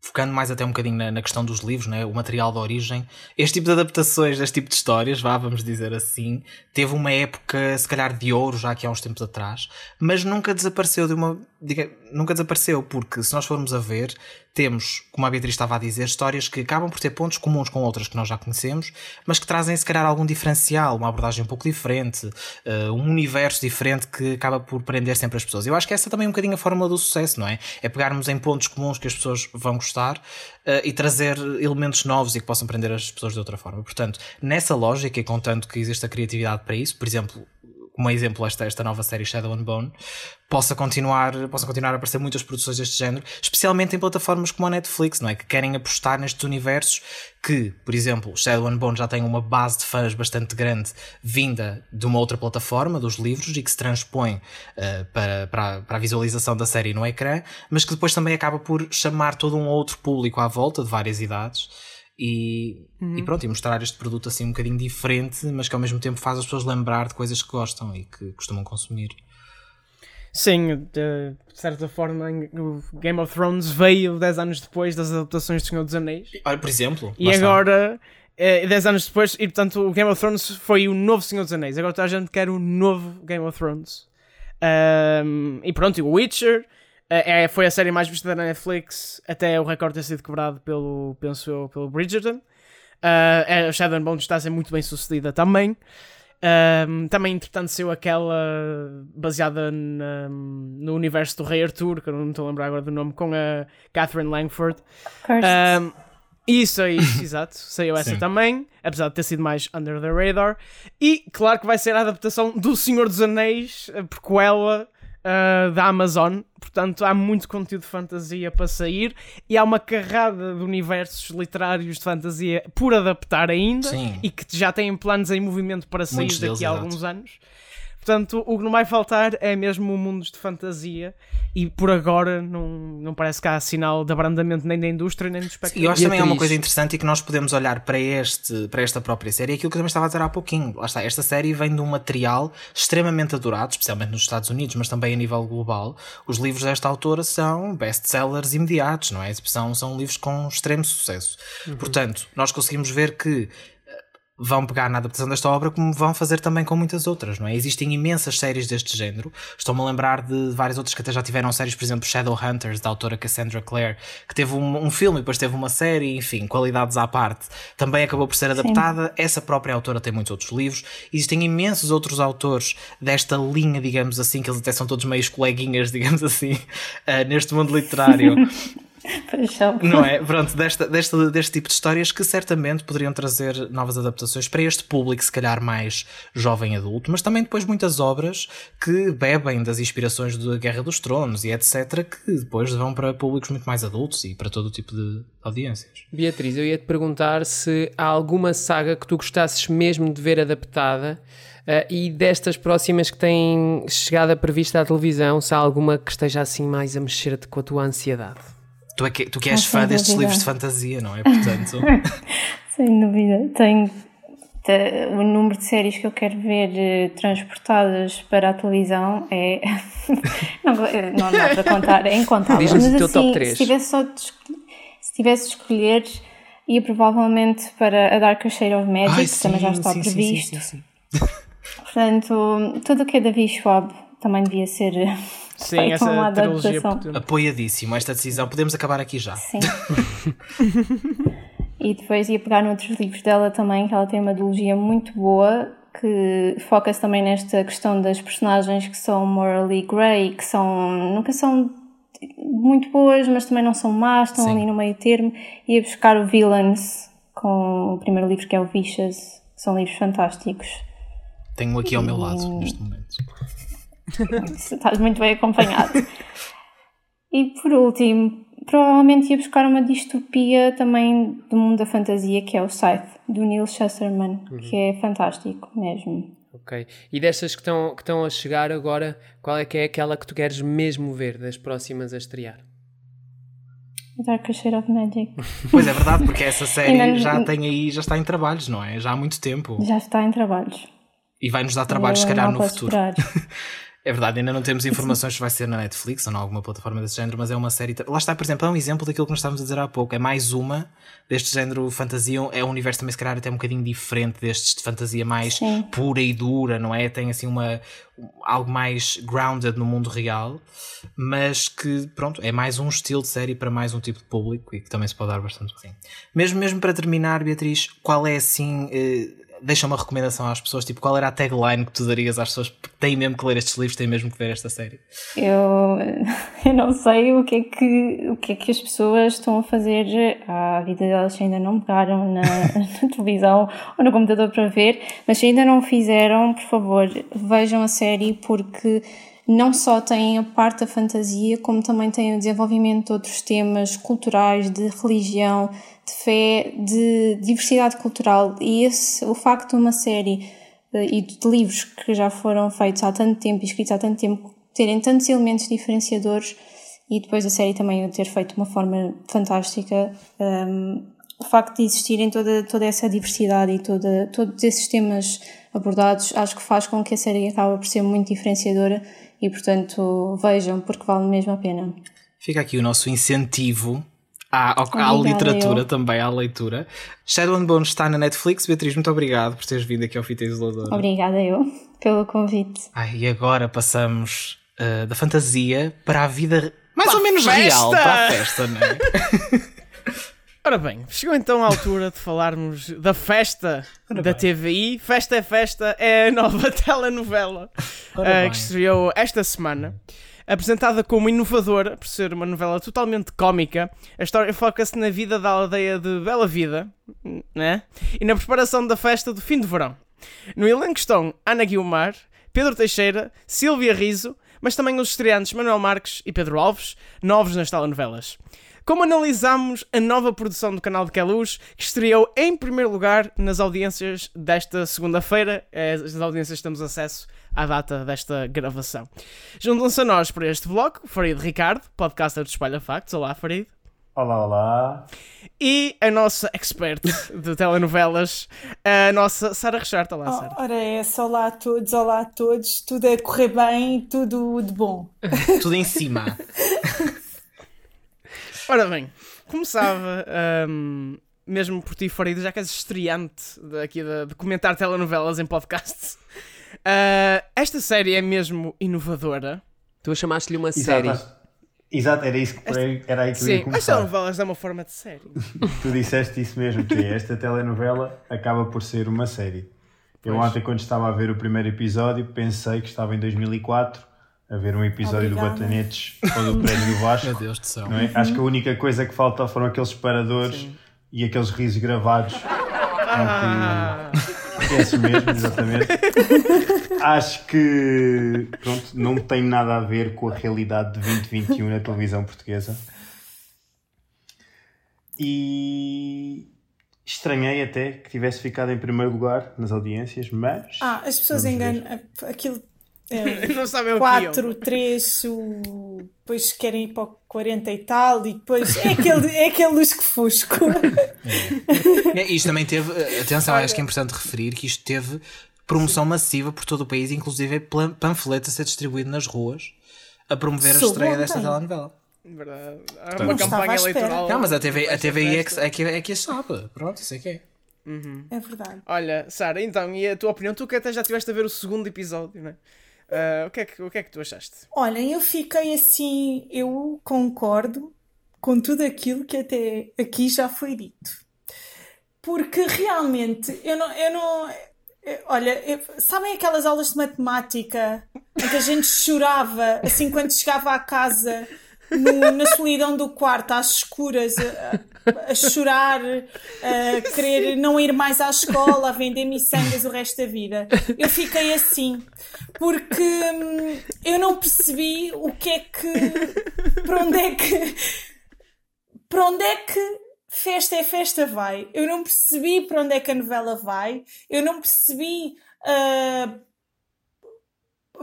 focando mais até um bocadinho na, na, questão dos livros, né, o material de origem, este tipo de adaptações, este tipo de histórias, vá, vamos dizer assim, teve uma época, se calhar, de ouro já aqui há uns tempos atrás, mas nunca desapareceu de uma. Diga, nunca desapareceu, porque se nós formos a ver, temos, como a Beatriz estava a dizer, histórias que acabam por ter pontos comuns com outras que nós já conhecemos, mas que trazem, se calhar, algum diferencial, uma abordagem um pouco diferente, uh, um universo diferente que acaba por prender sempre as pessoas. Eu acho que essa também é um bocadinho a fórmula do sucesso, não é? É pegarmos em pontos comuns que as pessoas vão gostar uh, e trazer elementos novos e que possam prender as pessoas de outra forma. Portanto, nessa lógica, e contanto que existe a criatividade para isso, por exemplo, como exemplo esta, esta nova série Shadow and Bone, possa continuar, possa continuar a aparecer muitas produções deste género, especialmente em plataformas como a Netflix, não é? Que querem apostar nestes universos que, por exemplo, Shadow and Bone já tem uma base de fãs bastante grande vinda de uma outra plataforma, dos livros, e que se transpõe uh, para, para, para a visualização da série no ecrã, mas que depois também acaba por chamar todo um outro público à volta, de várias idades, e, uhum. e, pronto, e mostrar este produto assim um bocadinho diferente, mas que ao mesmo tempo faz as pessoas lembrar de coisas que gostam e que costumam consumir. Sim, de certa forma, o Game of Thrones veio 10 anos depois das adaptações do Senhor dos Anéis. Olha, por exemplo. E agora, é, 10 anos depois, e portanto, o Game of Thrones foi o novo Senhor dos Anéis. Agora toda a gente quer o novo Game of Thrones. Um, e pronto, e o Witcher é, é, foi a série mais vista da Netflix até o recorde ter sido quebrado pelo, penso eu, pelo Bridgerton. Uh, a Shadow and Bone está a ser muito bem sucedida também. Um, também, entretanto, saiu aquela baseada na, no universo do Rei Arthur, que eu não estou a lembrar agora do nome, com a Catherine Langford. Um, isso, isso, exato. Saiu essa Sim. também, apesar de ter sido mais under the radar. E, claro que vai ser a adaptação do Senhor dos Anéis, porque ela uh, da Amazon, portanto há muito conteúdo de fantasia para sair e há uma carrada de universos literários de fantasia por adaptar ainda Sim. e que já têm planos em movimento para sair Muitos daqui a alguns anos. Portanto, o que não vai faltar é mesmo mundos de fantasia e por agora não, não parece que há sinal de abrandamento nem da indústria nem do espectador. E eu acho também é uma coisa interessante e que nós podemos olhar para, este, para esta própria série, aquilo que eu também estava a dizer há pouquinho. Lá está, esta série vem de um material extremamente adorado, especialmente nos Estados Unidos, mas também a nível global. Os livros desta autora são best-sellers imediatos, não é? São, são livros com extremo sucesso. Uhum. Portanto, nós conseguimos ver que vão pegar na adaptação desta obra como vão fazer também com muitas outras, não é? Existem imensas séries deste género. Estou-me a lembrar de várias outras que até já tiveram séries, por exemplo, Shadowhunters, da autora Cassandra Clare, que teve um, um filme e depois teve uma série, enfim, qualidades à parte. Também acabou por ser adaptada. Sim. Essa própria autora tem muitos outros livros. Existem imensos outros autores desta linha, digamos assim, que eles até são todos meios coleguinhas, digamos assim, uh, neste mundo literário. Não é? Pronto, desta, desta, deste tipo de histórias que certamente poderiam trazer novas adaptações para este público, se calhar mais jovem adulto, mas também depois muitas obras que bebem das inspirações da Guerra dos Tronos e etc., que depois vão para públicos muito mais adultos e para todo o tipo de audiências. Beatriz, eu ia te perguntar se há alguma saga que tu gostasses mesmo de ver adaptada. Uh, e destas próximas que têm chegado a prevista à televisão, se há alguma que esteja assim mais a mexer-te com a tua ansiedade? Tu, é que, tu que és ah, fã destes dúvida. livros de fantasia, não é? Portanto. sem dúvida. Tenho o número de séries que eu quero ver uh, transportadas para a televisão é. não, não dá para contar, é incontável. Mas assim, teu top 3. Se tivesse, só de, se tivesse de escolher, ia provavelmente para A Dark Shade of Magic, Ai, que também já está sim, previsto. Sim, sim, Portanto, tudo o que é Davi Schwab também devia ser Sim, essa trilogia Apoiadíssimo esta decisão. Podemos acabar aqui já. Sim. E depois ia pegar noutros livros dela também, que ela tem uma ideologia muito boa, que foca-se também nesta questão das personagens que são morally grey, que são, nunca são muito boas, mas também não são más, estão Sim. ali no meio termo. Ia buscar o Villains, com o primeiro livro que é o Vicious, que são livros fantásticos. Tenho aqui ao meu lado neste momento. Estás muito bem acompanhado. e por último, provavelmente ia buscar uma distopia também do mundo da fantasia, que é o Scythe, do Neil Schusterman, que é fantástico mesmo. Ok. E destas que estão, que estão a chegar agora, qual é que é aquela que tu queres mesmo ver das próximas a estrear? Dark Shade of Magic. Pois é verdade, porque essa série Ainda- já tem aí, já está em trabalhos, não é? Já há muito tempo. Já está em trabalhos. E vai nos dar trabalhos, se calhar, não no futuro. É verdade, ainda não temos informações se vai ser na Netflix ou em alguma plataforma desse género, mas é uma série. Lá está, por exemplo, é um exemplo daquilo que nós estávamos a dizer há pouco. É mais uma deste género fantasia. É um universo também, se calhar, até um bocadinho diferente destes de fantasia mais Sim. pura e dura, não é? Tem assim uma. algo mais grounded no mundo real, mas que, pronto, é mais um estilo de série para mais um tipo de público e que também se pode dar bastante bem. Mesmo, mesmo para terminar, Beatriz, qual é assim. eh, Deixa uma recomendação às pessoas, tipo, qual era a tagline que tu darias às pessoas que têm mesmo que ler estes livros, têm mesmo que ver esta série? Eu, eu não sei o que, é que, o que é que as pessoas estão a fazer à vida delas se ainda não pegaram na, na televisão ou no computador para ver, mas se ainda não fizeram, por favor, vejam a série porque não só tem a parte da fantasia, como também tem o desenvolvimento de outros temas culturais, de religião, fé, de diversidade cultural. E esse, o facto de uma série eh, e de livros que já foram feitos há tanto tempo e escritos há tanto tempo terem tantos elementos diferenciadores e depois a série também o ter feito de uma forma fantástica um, o facto de existirem toda, toda essa diversidade e toda, todos esses temas abordados acho que faz com que a série acabe por ser muito diferenciadora e portanto vejam porque vale mesmo a pena. Fica aqui o nosso incentivo à, ao- à Obrigada, literatura eu. também, à leitura. Shadow and Bone está na Netflix. Beatriz, muito obrigado por teres vindo aqui ao Fita Isoladora. obrigada eu pelo convite Ai, e agora passamos uh, da fantasia para a vida mais Para ou menos festa! real, para a festa, não é? Ora bem, chegou então a altura de falarmos da festa da TVI. Festa é Festa é a nova telenovela Ora bem. que estreou esta semana. Apresentada como inovadora, por ser uma novela totalmente cómica, a história foca-se na vida da aldeia de Bela Vida né? e na preparação da festa do fim de verão. No elenco estão Ana Guilmar, Pedro Teixeira, Silvia Riso, mas também os estreantes Manuel Marques e Pedro Alves, novos nas telenovelas. Como analisamos a nova produção do canal de Queluz, que estreou em primeiro lugar nas audiências desta segunda-feira, é, as audiências que temos acesso à data desta gravação. Juntam-se a nós para este bloco, Farid Ricardo, podcaster do Espalha Factos. Olá, Farid. Olá, olá. E a nossa expert de telenovelas, a nossa Sara Richard. Olá, Oh, Sara. ora é essa, olá a todos, olá a todos, tudo a correr bem, tudo de bom. Tudo em cima. Ora bem, começava ahm, mesmo por ti, Farid, já que és estreante daqui de, de comentar telenovelas em podcast. Ah, esta série é mesmo inovadora. Tu chamaste-lhe uma série. Exato. Exato, era, isso que, era aí que eu ia Sim, as começar. telenovelas é uma forma de série. Tu disseste isso mesmo, que é, esta telenovela acaba por ser uma série. Eu Pois. ontem, quando estava a ver o primeiro episódio, pensei que estava em 2004 a ver um episódio Obrigada. do Batanetes ou do Prémio do Vasco. Meu Deus do céu. Não é? Acho que a única coisa que falta foram aqueles separadores e aqueles risos gravados. Ah, Esses mesmo, exatamente. Acho que pronto, não tem nada a ver com a realidade de 2021 na televisão portuguesa. E estranhei até que tivesse ficado em primeiro lugar nas audiências, mas Ah, as pessoas enganam, aquilo é, não sabem o que iam. 4, 3, o... depois querem ir para o 40 e tal, e depois é aquele, é aquele lusco-fusco. É, Isto também teve, atenção, acho que é importante referir que isto teve promoção massiva por todo o país, inclusive plan- panfleto a ser distribuído nas ruas a promover a Sou estreia ontem. desta telenovela. Verdade. Há uma campanha eleitoral. Não, mas a TV, a desta TVI é que, é, que, é que a sabe. Pronto, isso é que é. É verdade. Olha, Sara, então, e a tua opinião? Tu que até já estiveste a ver o segundo episódio, não é? Ah, o, que é que, o que é que tu achaste? Olhem, eu fiquei assim, eu concordo com tudo aquilo que até aqui já foi dito. porque realmente eu não. Eu não eu- olha, eu- sabem aquelas aulas de matemática em que a gente chorava assim quando chegava à casa, no- na solidão do quarto, às escuras, a, a chorar, a querer não ir mais à escola, a vender miçangas o resto da vida? Eu fiquei assim, porque hum, eu não percebi o que é que. para onde é que para onde é que festa é festa vai? Eu não percebi para onde é que a novela vai. Eu não percebi. ah,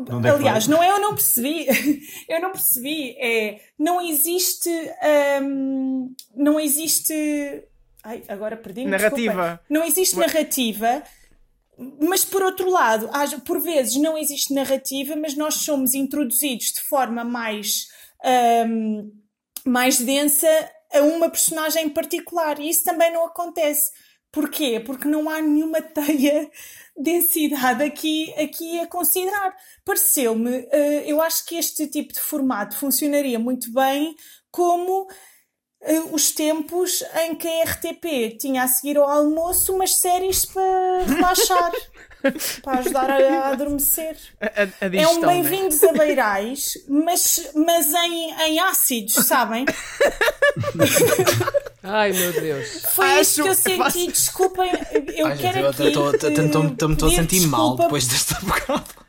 que Aliás, não é eu não percebi. eu não percebi. É. Não existe. ahm, não existe. Ai, agora perdi-me. Narrativa. desculpem. Não existe narrativa. Mas por outro lado, por vezes não existe narrativa, mas nós somos introduzidos de forma mais, ahm, mais densa a uma personagem em particular. E isso também não acontece. Porquê? Porque não há nenhuma teia densidade aqui, aqui a considerar. Pareceu-me, eh, eu acho que este tipo de formato funcionaria muito bem como eh, os tempos em que a RTP tinha a seguir ao almoço umas séries para relaxar, para ajudar a, a adormecer. A, a, É um né? bem-vindos a Beirais, mas, mas em, em ácidos, sabem? Ai meu Deus. Foi Acho isso que eu senti. faço- Desculpem, eu Ai, gente, quero eu aqui. estou- estou- estou- estou- estou- estou a pedir sentir mal desculpa depois desta bocado.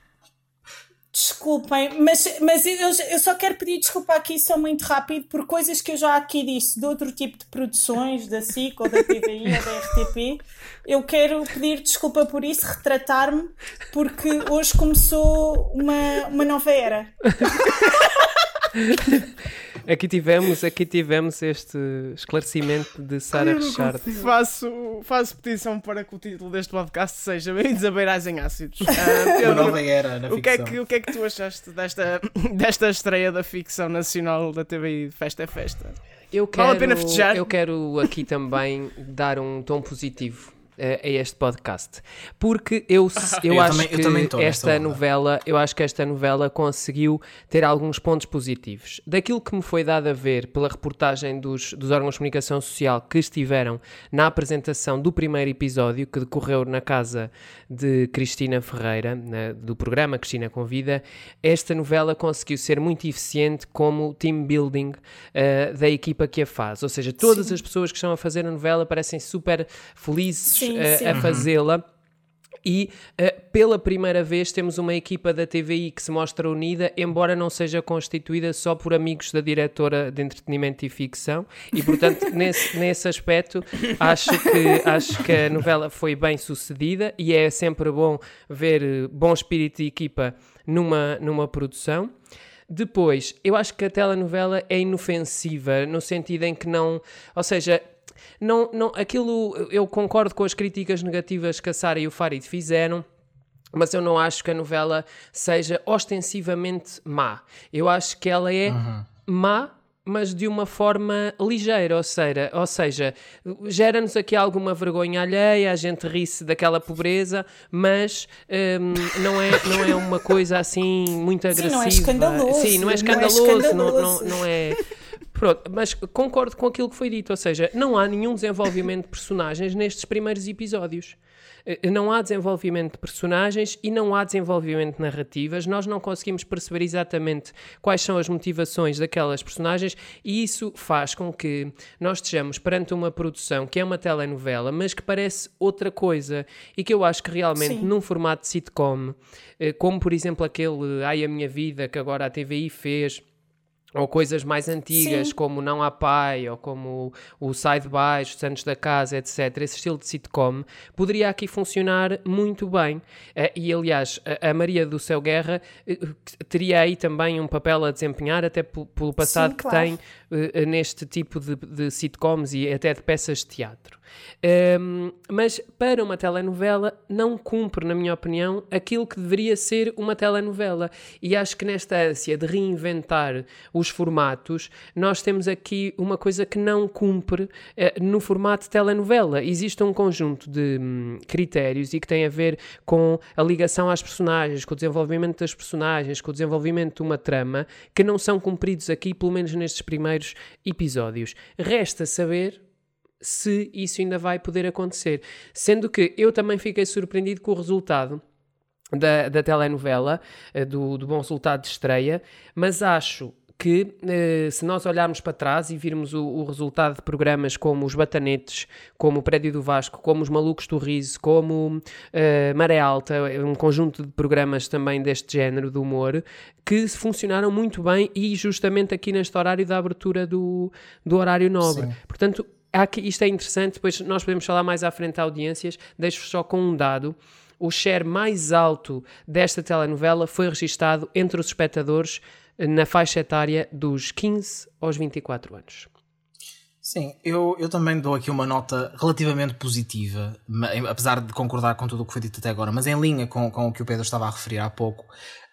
Desculpem, mas, mas eu, eu só quero pedir desculpa aqui só muito rápido por coisas que eu já aqui disse de outro tipo de produções, da SIC ou da TVI ou da RTP. Eu quero pedir desculpa por isso, retratar-me, porque hoje começou uma, uma nova era. Aqui tivemos, aqui tivemos este esclarecimento de Sara Richard. Faço, faço petição para que o título deste podcast seja Bem-vindos a Beirais em Ácidos. Ah, Uma Pedro, nova era na o, que é que, o que é que tu achaste desta, desta estreia da ficção nacional da TVI Festa é Festa? Eu quero, Vale a pena festejar? eu quero aqui também dar um tom positivo a este podcast. Porque eu, eu, Eu acho também- eu que também nesta esta novela eu acho que esta novela conseguiu ter alguns pontos positivos. Daquilo que me foi dado a ver pela reportagem dos, dos órgãos de comunicação social que estiveram na apresentação do primeiro episódio que decorreu na casa de Cristina Ferreira na- do programa Cristina Convida esta novela conseguiu ser muito eficiente como team building eh, da equipa que a faz. Ou seja todas as pessoas que estão a fazer a novela parecem super felizes Sim, eh, sim. a fazê-la e eh, pela primeira vez temos uma equipa da TVI que se mostra unida, embora não seja constituída só por amigos da diretora de entretenimento e ficção, e portanto, nesse, nesse aspecto, acho que, acho que a novela foi bem sucedida e é sempre bom ver eh, bom espírito de equipa numa, numa produção. Depois, eu acho que a telenovela é inofensiva, no sentido em que não. Ou seja, não, não, aquilo. Eu concordo com as críticas negativas que a Sara e o Farid fizeram. Mas eu não acho que a novela seja ostensivamente má. Eu acho que ela é má, mas de uma forma ligeira, ou seja, ou seja gera-nos aqui alguma vergonha alheia, a gente ri-se daquela pobreza, mas hum, não, é, não é uma coisa assim muito Sim, agressiva. não é escandaloso, Sim, não é não é escandaloso, não, não, escandaloso. não é. Pronto, mas concordo com aquilo que foi dito, ou seja, não há nenhum desenvolvimento de personagens nestes primeiros episódios. Eh, Não há desenvolvimento de personagens e não há desenvolvimento de narrativas. Nós não conseguimos perceber exatamente quais são as motivações daquelas personagens e isso faz com que nós estejamos perante uma produção que é uma telenovela, mas que parece outra coisa e que eu acho que realmente Sim. num formato de sitcom, eh, como por exemplo aquele Ai a Minha Vida que agora a TVI fez. Ou coisas mais antigas, Sim. como Não Há Pai, ou como o Sai de Baixo, Os Santos da Casa, etc. Esse estilo de sitcom poderia aqui funcionar muito bem. Eh, E, aliás, a- Maria do Céu Guerra eh, teria aí também um papel a desempenhar, até pe- pelo passado que claro. tem eh, neste tipo de, de sitcoms e até de peças de teatro. Ehm, mas para uma telenovela não cumpre, na minha opinião, aquilo que deveria ser uma telenovela. E acho que nesta ânsia de reinventar os formatos, nós temos aqui uma coisa que não cumpre eh, no formato de telenovela. Existe um conjunto de hum, critérios e que tem a ver com a ligação às personagens, com o desenvolvimento das personagens, com o desenvolvimento de uma trama, que não são cumpridos aqui, pelo menos nestes primeiros episódios. Resta saber se isso ainda vai poder acontecer. Sendo que eu também fiquei surpreendido com o resultado da, da telenovela, eh, do, do bom resultado de estreia, mas acho que eh, se nós olharmos para trás e virmos o, o, resultado de programas como os Batanetes, como o Prédio do Vasco, como os Malucos do Riso, como uh, Maré Alta, um conjunto de programas também deste género de humor, que funcionaram muito bem e justamente aqui neste horário da abertura do, do horário nobre. Sim. Portanto, aqui, isto é interessante, depois nós podemos falar mais à frente a audiências, deixo só com um dado o share mais alto desta telenovela foi registado entre os espectadores na faixa etária dos 15 aos 24 anos. Sim, eu, eu também dou aqui uma nota relativamente positiva, apesar de concordar com tudo o que foi dito até agora, mas em linha com, com o que o Pedro estava a referir há pouco.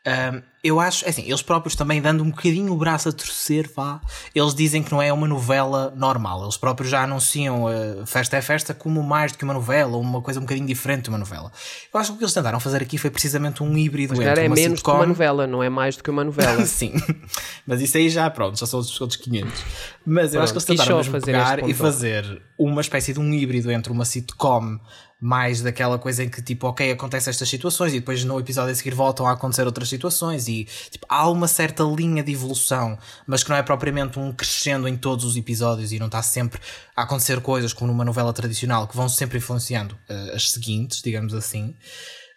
Um, eu acho, é assim, eles próprios também dando um bocadinho o braço a torcer, vá, eles dizem que não é uma novela normal. Eles próprios já anunciam uh, Festa é Festa como mais do que uma novela, ou uma coisa um bocadinho diferente de uma novela. Eu acho que o que eles tentaram fazer aqui foi precisamente um híbrido mas entre é uma menos sitcom... uma novela, não é mais do que uma novela. Sim, mas isso aí já, pronto, já são os outros 500. Mas eu acho que eles tentaram mesmo fazer pegar e fazer uma espécie de um híbrido entre uma sitcom mais daquela coisa em que tipo, ok, acontecem estas situações e depois no episódio a seguir voltam a acontecer outras situações e tipo, há uma certa linha de evolução, mas que não é propriamente um crescendo em todos os episódios e não está sempre a acontecer coisas como numa novela tradicional que vão sempre influenciando uh, as seguintes, digamos assim.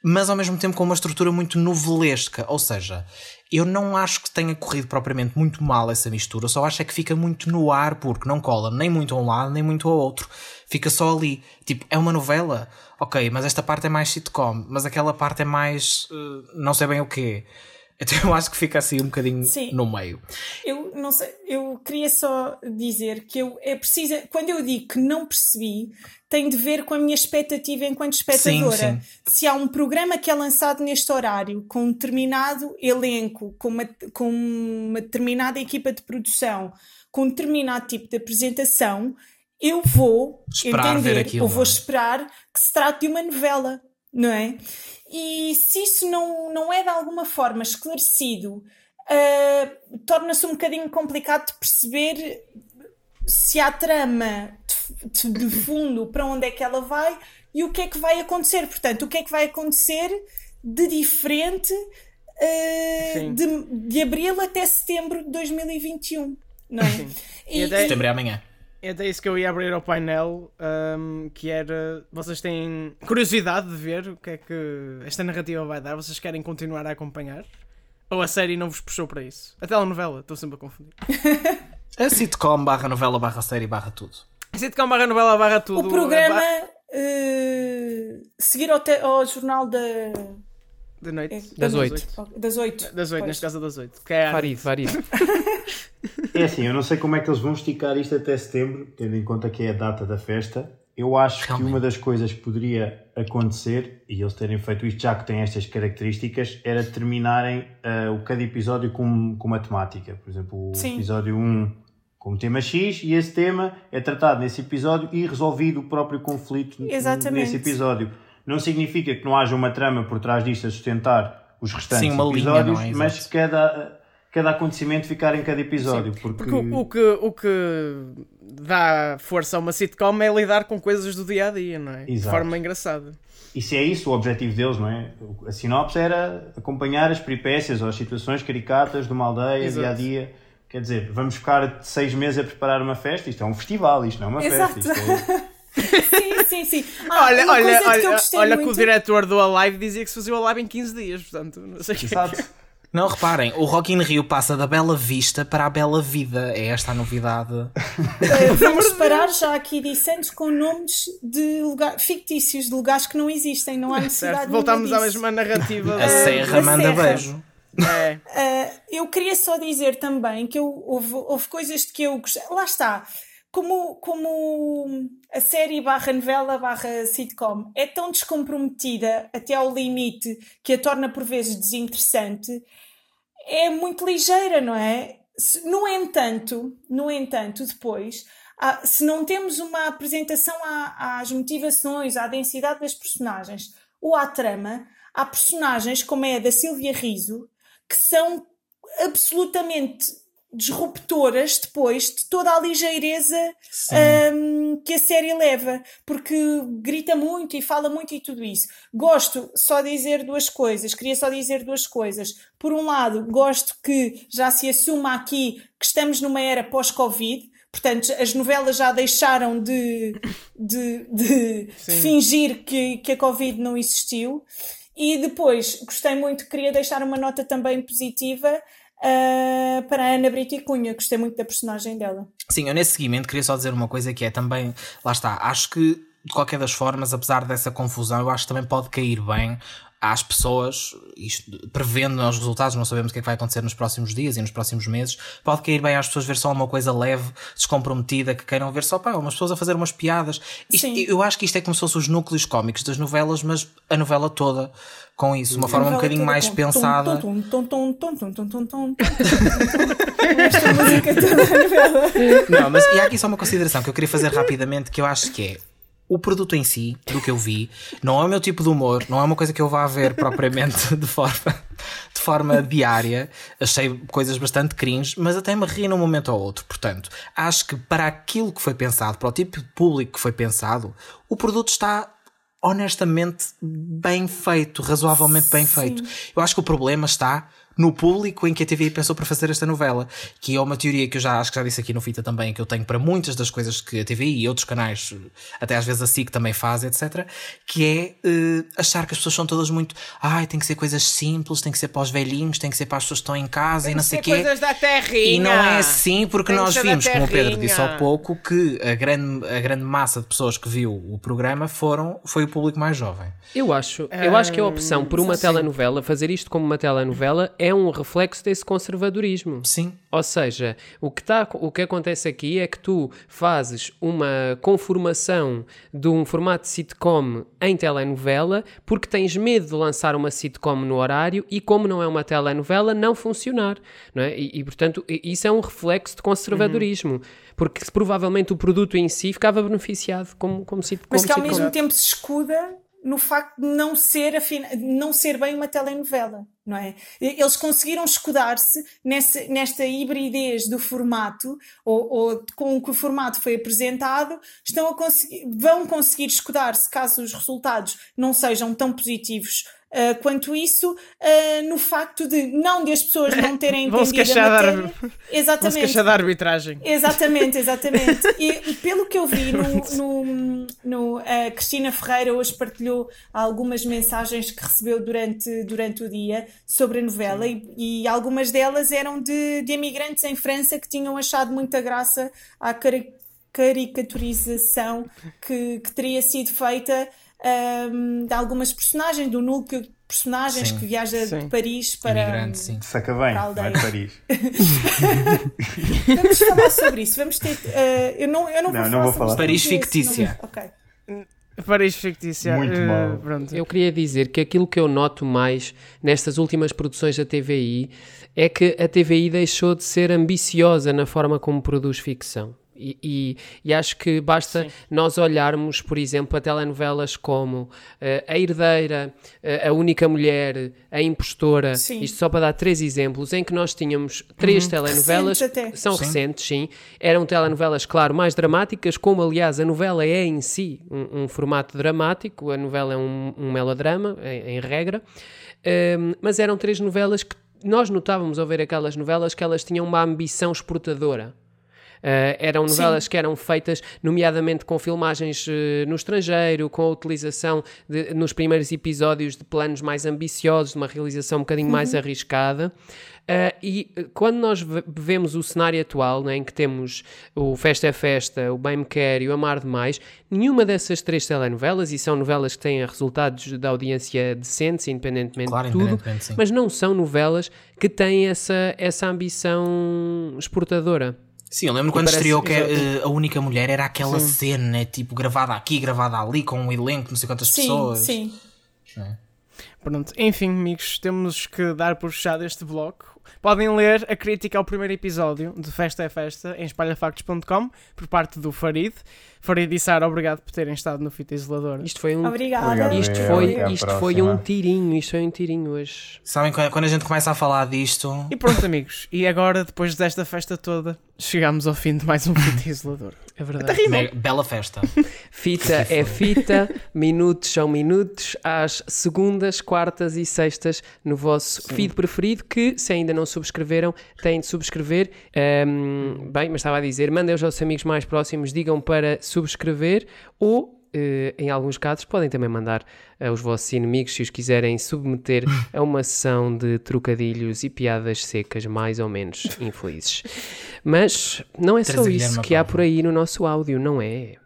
Mas ao mesmo tempo com uma estrutura muito novelesca, ou seja, eu não acho que tenha corrido propriamente muito mal essa mistura, só acho é que fica muito no ar porque não cola nem muito a um lado nem muito ao outro fica só ali. Tipo, é uma novela, ok, mas esta parte é mais sitcom, mas aquela parte é mais. Uh, não sei bem o quê. Então eu acho que fica assim um bocadinho Sim. no meio. Eu não sei, eu queria só dizer que eu é preciso, quando eu digo que não percebi, tem de ver com a minha expectativa enquanto espectadora. Sim, sim. Se há um programa que é lançado neste horário com um determinado elenco, com uma, com uma determinada equipa de produção, com um determinado tipo de apresentação, eu vou esperar entender, aquilo, eu vou é? esperar que se trate de uma novela, não é? E se isso não, não é de alguma forma esclarecido, uh, torna-se um bocadinho complicado de perceber se há trama de, de, fundo para onde é que ela vai e o que é que vai acontecer. Portanto, o que é que vai acontecer de diferente uh, de, de abril até setembro de 2021, não é? Sim. E, e setembro é amanhã. É até isso que eu ia abrir ao painel, um, que era. Vocês têm curiosidade de ver o que é que esta narrativa vai dar? Vocês querem continuar a acompanhar? Ou a série não vos puxou para isso? A telenovela, estou sempre a confundir. a sitcom barra novela barra série barra tudo. A sitcom barra novela barra tudo. O programa. Uh, seguir ao, te, ao jornal da. Da noite. É, das oito. Das oito. Das oito, neste caso das oito. É Farid, Farid. É assim, eu não sei como é que eles vão esticar isto até setembro, tendo em conta que é a data da festa. Eu acho Realmente. que uma das coisas que poderia acontecer, e eles terem feito isto já que têm estas características, era terminarem uh, o cada episódio com, com uma temática. Por exemplo, o Sim. episódio 1 com tema X e esse tema é tratado nesse episódio e resolvido o próprio conflito Exatamente. nesse episódio. Não significa que não haja uma trama por trás disto a sustentar os restantes Sim, episódios, linha, é? mas cada cada acontecimento ficar em cada episódio. Sim, porque, porque o, o, que, o que dá força a uma sitcom é lidar com coisas do dia a dia, não é? Exato. De forma engraçada. E se é isso o objetivo deles, não é? A sinopse era acompanhar as peripécias ou as situações caricatas de uma aldeia, Exato. dia a dia. Quer dizer, vamos ficar seis meses a preparar uma festa. Isto é um festival, isto não é uma Exato. festa. Sim, sim, sim. Ah, olha, olha, olha, olha muito... que o diretor do Alive dizia que se fazia o Alive em 15 dias, portanto, não sei o que Exato. Não, reparem, o Rock in Rio passa da bela vista para a bela vida. É esta a novidade. Uh, vamos parar já aqui discentes com nomes de lugar, fictícios, de lugares que não existem, não há necessidade certo, Voltamos à mesma narrativa. a Serra manda serra. beijo. É. Uh, eu queria só dizer também que eu, houve, houve coisas de que eu gostei. Lá está. Como, como a série barra novela barra sitcom é tão descomprometida até ao limite que a torna por vezes desinteressante, é muito ligeira, não é? No entanto, no entanto, depois, se não temos uma apresentação às motivações, à densidade das personagens ou à trama, há personagens como é a da Silvia Riso que são absolutamente disruptoras depois de toda a ligeireza um, que a série leva, porque grita muito e fala muito e tudo isso. Gosto só de dizer duas coisas, queria só dizer duas coisas. Por um lado, gosto que já se assuma aqui que estamos numa era pós-Covid, Portanto, as novelas já deixaram de, de, de fingir que, que a Covid não existiu. E depois, gostei muito, queria deixar uma nota também positiva uh, para a Ana Brito e Cunha. Gostei muito da personagem dela. Sim, eu nesse seguimento queria só dizer uma coisa que é também, lá está, acho que de qualquer das formas, apesar dessa confusão, eu acho que também pode cair bem às pessoas, isto, prevendo os resultados, não sabemos o que é que vai acontecer nos próximos dias e nos próximos meses, pode cair bem às pessoas ver só uma coisa leve, descomprometida, que queiram ver só pá, umas pessoas a fazer umas piadas. Isto, eu acho que isto é como se fossem os núcleos cómicos das novelas, mas a novela toda com isso, uma forma um bocadinho mais pensada. Não, mas e há aqui só uma consideração que eu queria fazer rapidamente que eu acho que é o produto em si, do que eu vi, não é o meu tipo de humor, não é uma coisa que eu vá ver propriamente de forma, de forma diária. Achei coisas bastante cringe, mas até me ri num momento ou outro. Portanto, acho que para aquilo que foi pensado, para o tipo de público que foi pensado, o produto está honestamente bem feito, razoavelmente bem Sim. feito. Eu acho que o problema está no público em que a TVI pensou para fazer esta novela, que é uma teoria que eu já acho que já disse aqui no Fita também, que eu tenho para muitas das coisas que a TVI e outros canais, até às vezes a SIC também faz, etc., que é uh, achar que as pessoas são todas muito, ai, tem que ser coisas simples, tem que ser para os velhinhos, tem que ser para as pessoas que estão em casa tem e não sei o quê. coisas da terrinha. E não é assim, porque tem nós vimos, como o Pedro disse há pouco, que a grande, a grande massa de pessoas que viu o programa foram, foi o público mais jovem. Eu acho, eu acho que a opção por uma telenovela, fazer isto como uma telenovela, é um reflexo desse conservadorismo. Sim. Ou seja, o que, tá, o que acontece aqui é que tu fazes uma conformação de um formato de sitcom em telenovela porque tens medo de lançar uma sitcom no horário e, como não é uma telenovela, não funcionar. Não é? e, e portanto, isso é um reflexo de conservadorismo. Uhum. Porque provavelmente o produto em si ficava beneficiado como, como sitcom. Mas que ao mesmo tempo se escuda no facto de não ser, não ser bem uma telenovela, não é? Eles conseguiram escudar-se nesta hibridez do formato, ou, ou, com que o formato foi apresentado, estão a conseguir, vão conseguir escudar-se caso os resultados não sejam tão positivos Uh, quanto isso, uh, no facto de não de as pessoas não terem entendido a matéria. Exatamente. Vão se da arbitragem. Exatamente, exatamente. e, pelo que eu vi, no, no, no a Cristina Ferreira hoje partilhou algumas mensagens que recebeu durante, durante o dia sobre a novela e, e, algumas delas eram de, de imigrantes em França que tinham achado muita graça à caricaturização que, que teria sido feita um, de algumas personagens, do núcleo de personagens sim, que viaja sim. de Paris para. sim. Saca bem, para vai de Paris. vamos falar sobre isso. Vamos ter. Uh, eu não, eu não, não, vou, não falar vou falar. Paris fictícia. Ok. Paris fictícia. Muito uh, mal. Pronto. Eu queria dizer que aquilo que eu noto mais nestas últimas produções da TVI é que a TVI deixou de ser ambiciosa na forma como produz ficção. E, e, e, acho que basta Sim. nós olharmos, por exemplo, a telenovelas como uh, A Herdeira, uh, A Única Mulher, A Impostora, sim. isto só para dar três exemplos, em que nós tínhamos três uhum. telenovelas, são sim. recentes, sim, eram telenovelas, claro, mais dramáticas, como aliás a novela é em si um, um formato dramático, a novela é um, um melodrama, em, em regra, uh, mas eram três novelas que nós notávamos ao ver aquelas novelas que elas tinham uma ambição exportadora eram novelas Sim. que eram feitas, nomeadamente com filmagens uh, no estrangeiro, com a utilização de, nos primeiros episódios de planos mais ambiciosos, de uma realização um bocadinho uhum. mais arriscada. Uh, e quando nós vemos o cenário atual, né, em que temos o Festa é Festa, o Bem Me Quer e o Amar Demais, nenhuma dessas três telenovelas, e são novelas que têm resultados da audiência decentes, independentemente claro, de tudo, mas não são novelas que têm essa, essa ambição exportadora. Sim, eu lembro quando estreou que uh, a única mulher era aquela sim. cena, tipo, gravada aqui, gravada ali, com um elenco, não sei quantas sim, pessoas. Sim, é. Pronto, enfim, amigos, temos que dar por fechado este bloco. Podem ler a crítica ao primeiro episódio de Festa é Festa em espalhafactos.com por parte do Farid. Farid e Sara, obrigado por terem estado no Fita Isolador. Isto foi um, Obrigada. Obrigado. isto foi, até isto foi um tirinho, isto foi um tirinho hoje. Sabem, quando a gente começa a falar disto. E pronto, amigos, e agora, depois desta festa toda, chegamos ao fim de mais um Fita Isolador. É verdade. me- Bela festa. Fita é fita, minutos são minutos, às segundas, quartas e sextas no vosso feed preferido, que se ainda não subscreveram, têm de subscrever. Ahm, bem, mas estava a dizer, mandem aos vossos amigos mais próximos, digam para subscrever ou. Eh, em alguns casos, podem também mandar aos vossos inimigos se os quiserem submeter a uma sessão de trocadilhos e piadas secas, mais ou menos infelizes. Mas não é só isso que há por aí no nosso áudio, não é?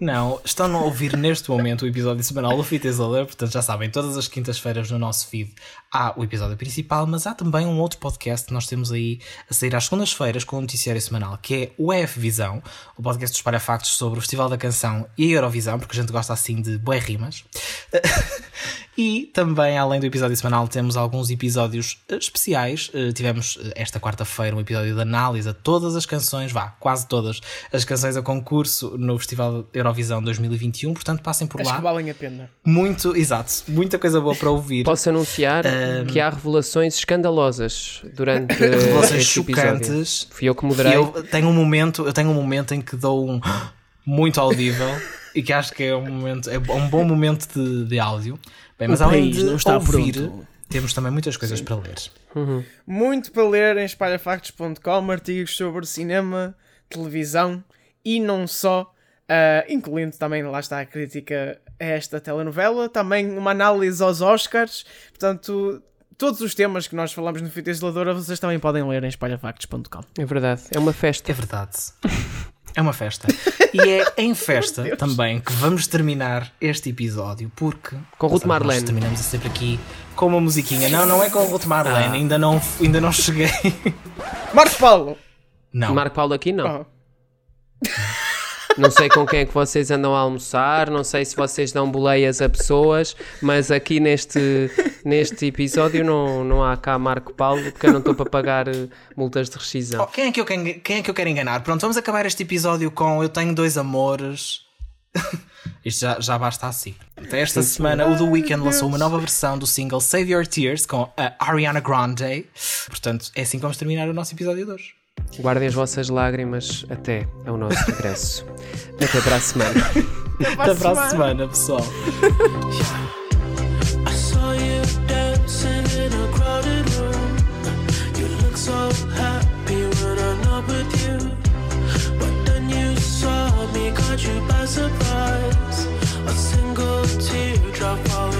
Não, estão a ouvir neste momento o episódio semanal do Fita Isolador, portanto já sabem, todas as quintas-feiras no nosso feed há o episódio principal, mas há também um outro podcast que nós temos aí a sair às segundas-feiras com o noticiário semanal, que é o EF Visão, o podcast dos Parafactos sobre o Festival da Canção e a Eurovisão, porque a gente gosta assim de boé rimas. E também, além do episódio semanal, temos alguns episódios eh, especiais. Eh, tivemos eh, esta quarta-feira um episódio de análise a todas as canções, vá, quase todas as canções a concurso no Festival Eurovisão 2021. Portanto, passem por Acho lá. que valem a pena. Muito, exato, muita coisa boa para ouvir. Posso anunciar que há revelações escandalosas durante Revelações episódio. chocantes. Fui eu que moderei. eu tenho um momento, eu tenho um momento em que dou um muito audível e que acho que é um momento, é um bom momento de, de áudio. Bem, mas O além de não está ouvir, pronto. temos também muitas coisas para ler. Muito para ler em espalhafactos.com, artigos sobre cinema, televisão e não só, ah, incluindo também, lá está a crítica a esta telenovela, também uma análise aos Oscars, portanto, todos os temas que nós falamos no Fita Isoladora vocês também podem ler em espalhafactos.com. É verdade, é uma festa. É verdade. É uma festa. E é em festa também que vamos terminar este episódio, porque. Com Ruth Sabe, nós Marlene. Terminamos sempre aqui com uma musiquinha. Não, não é com Ruth Marlene, ainda, não, ainda não cheguei. Marcos Paulo! Não. Marco Paulo aqui não. Oh, Não sei com quem é que vocês andam a almoçar, não sei se vocês dão boleias a pessoas, mas aqui neste, neste episódio não, não há cá Marco Paulo, porque eu não estou para pagar eh, multas de Oh, rescisão. quem, é que eu, quem, quem é que eu quero enganar? Pronto, vamos acabar este episódio com Eu Tenho Dois Amores. Isto já, já basta assim. Até esta semana, o The Weeknd lançou uma nova versão do single Save Your Tears com a Ariana Grande. Portanto, é assim que vamos terminar o nosso episódio de hoje. Guardem as vossas lágrimas até ao nosso regresso. até para a semana. Até para a semana, pessoal. you by surprise. A single teardrop falls.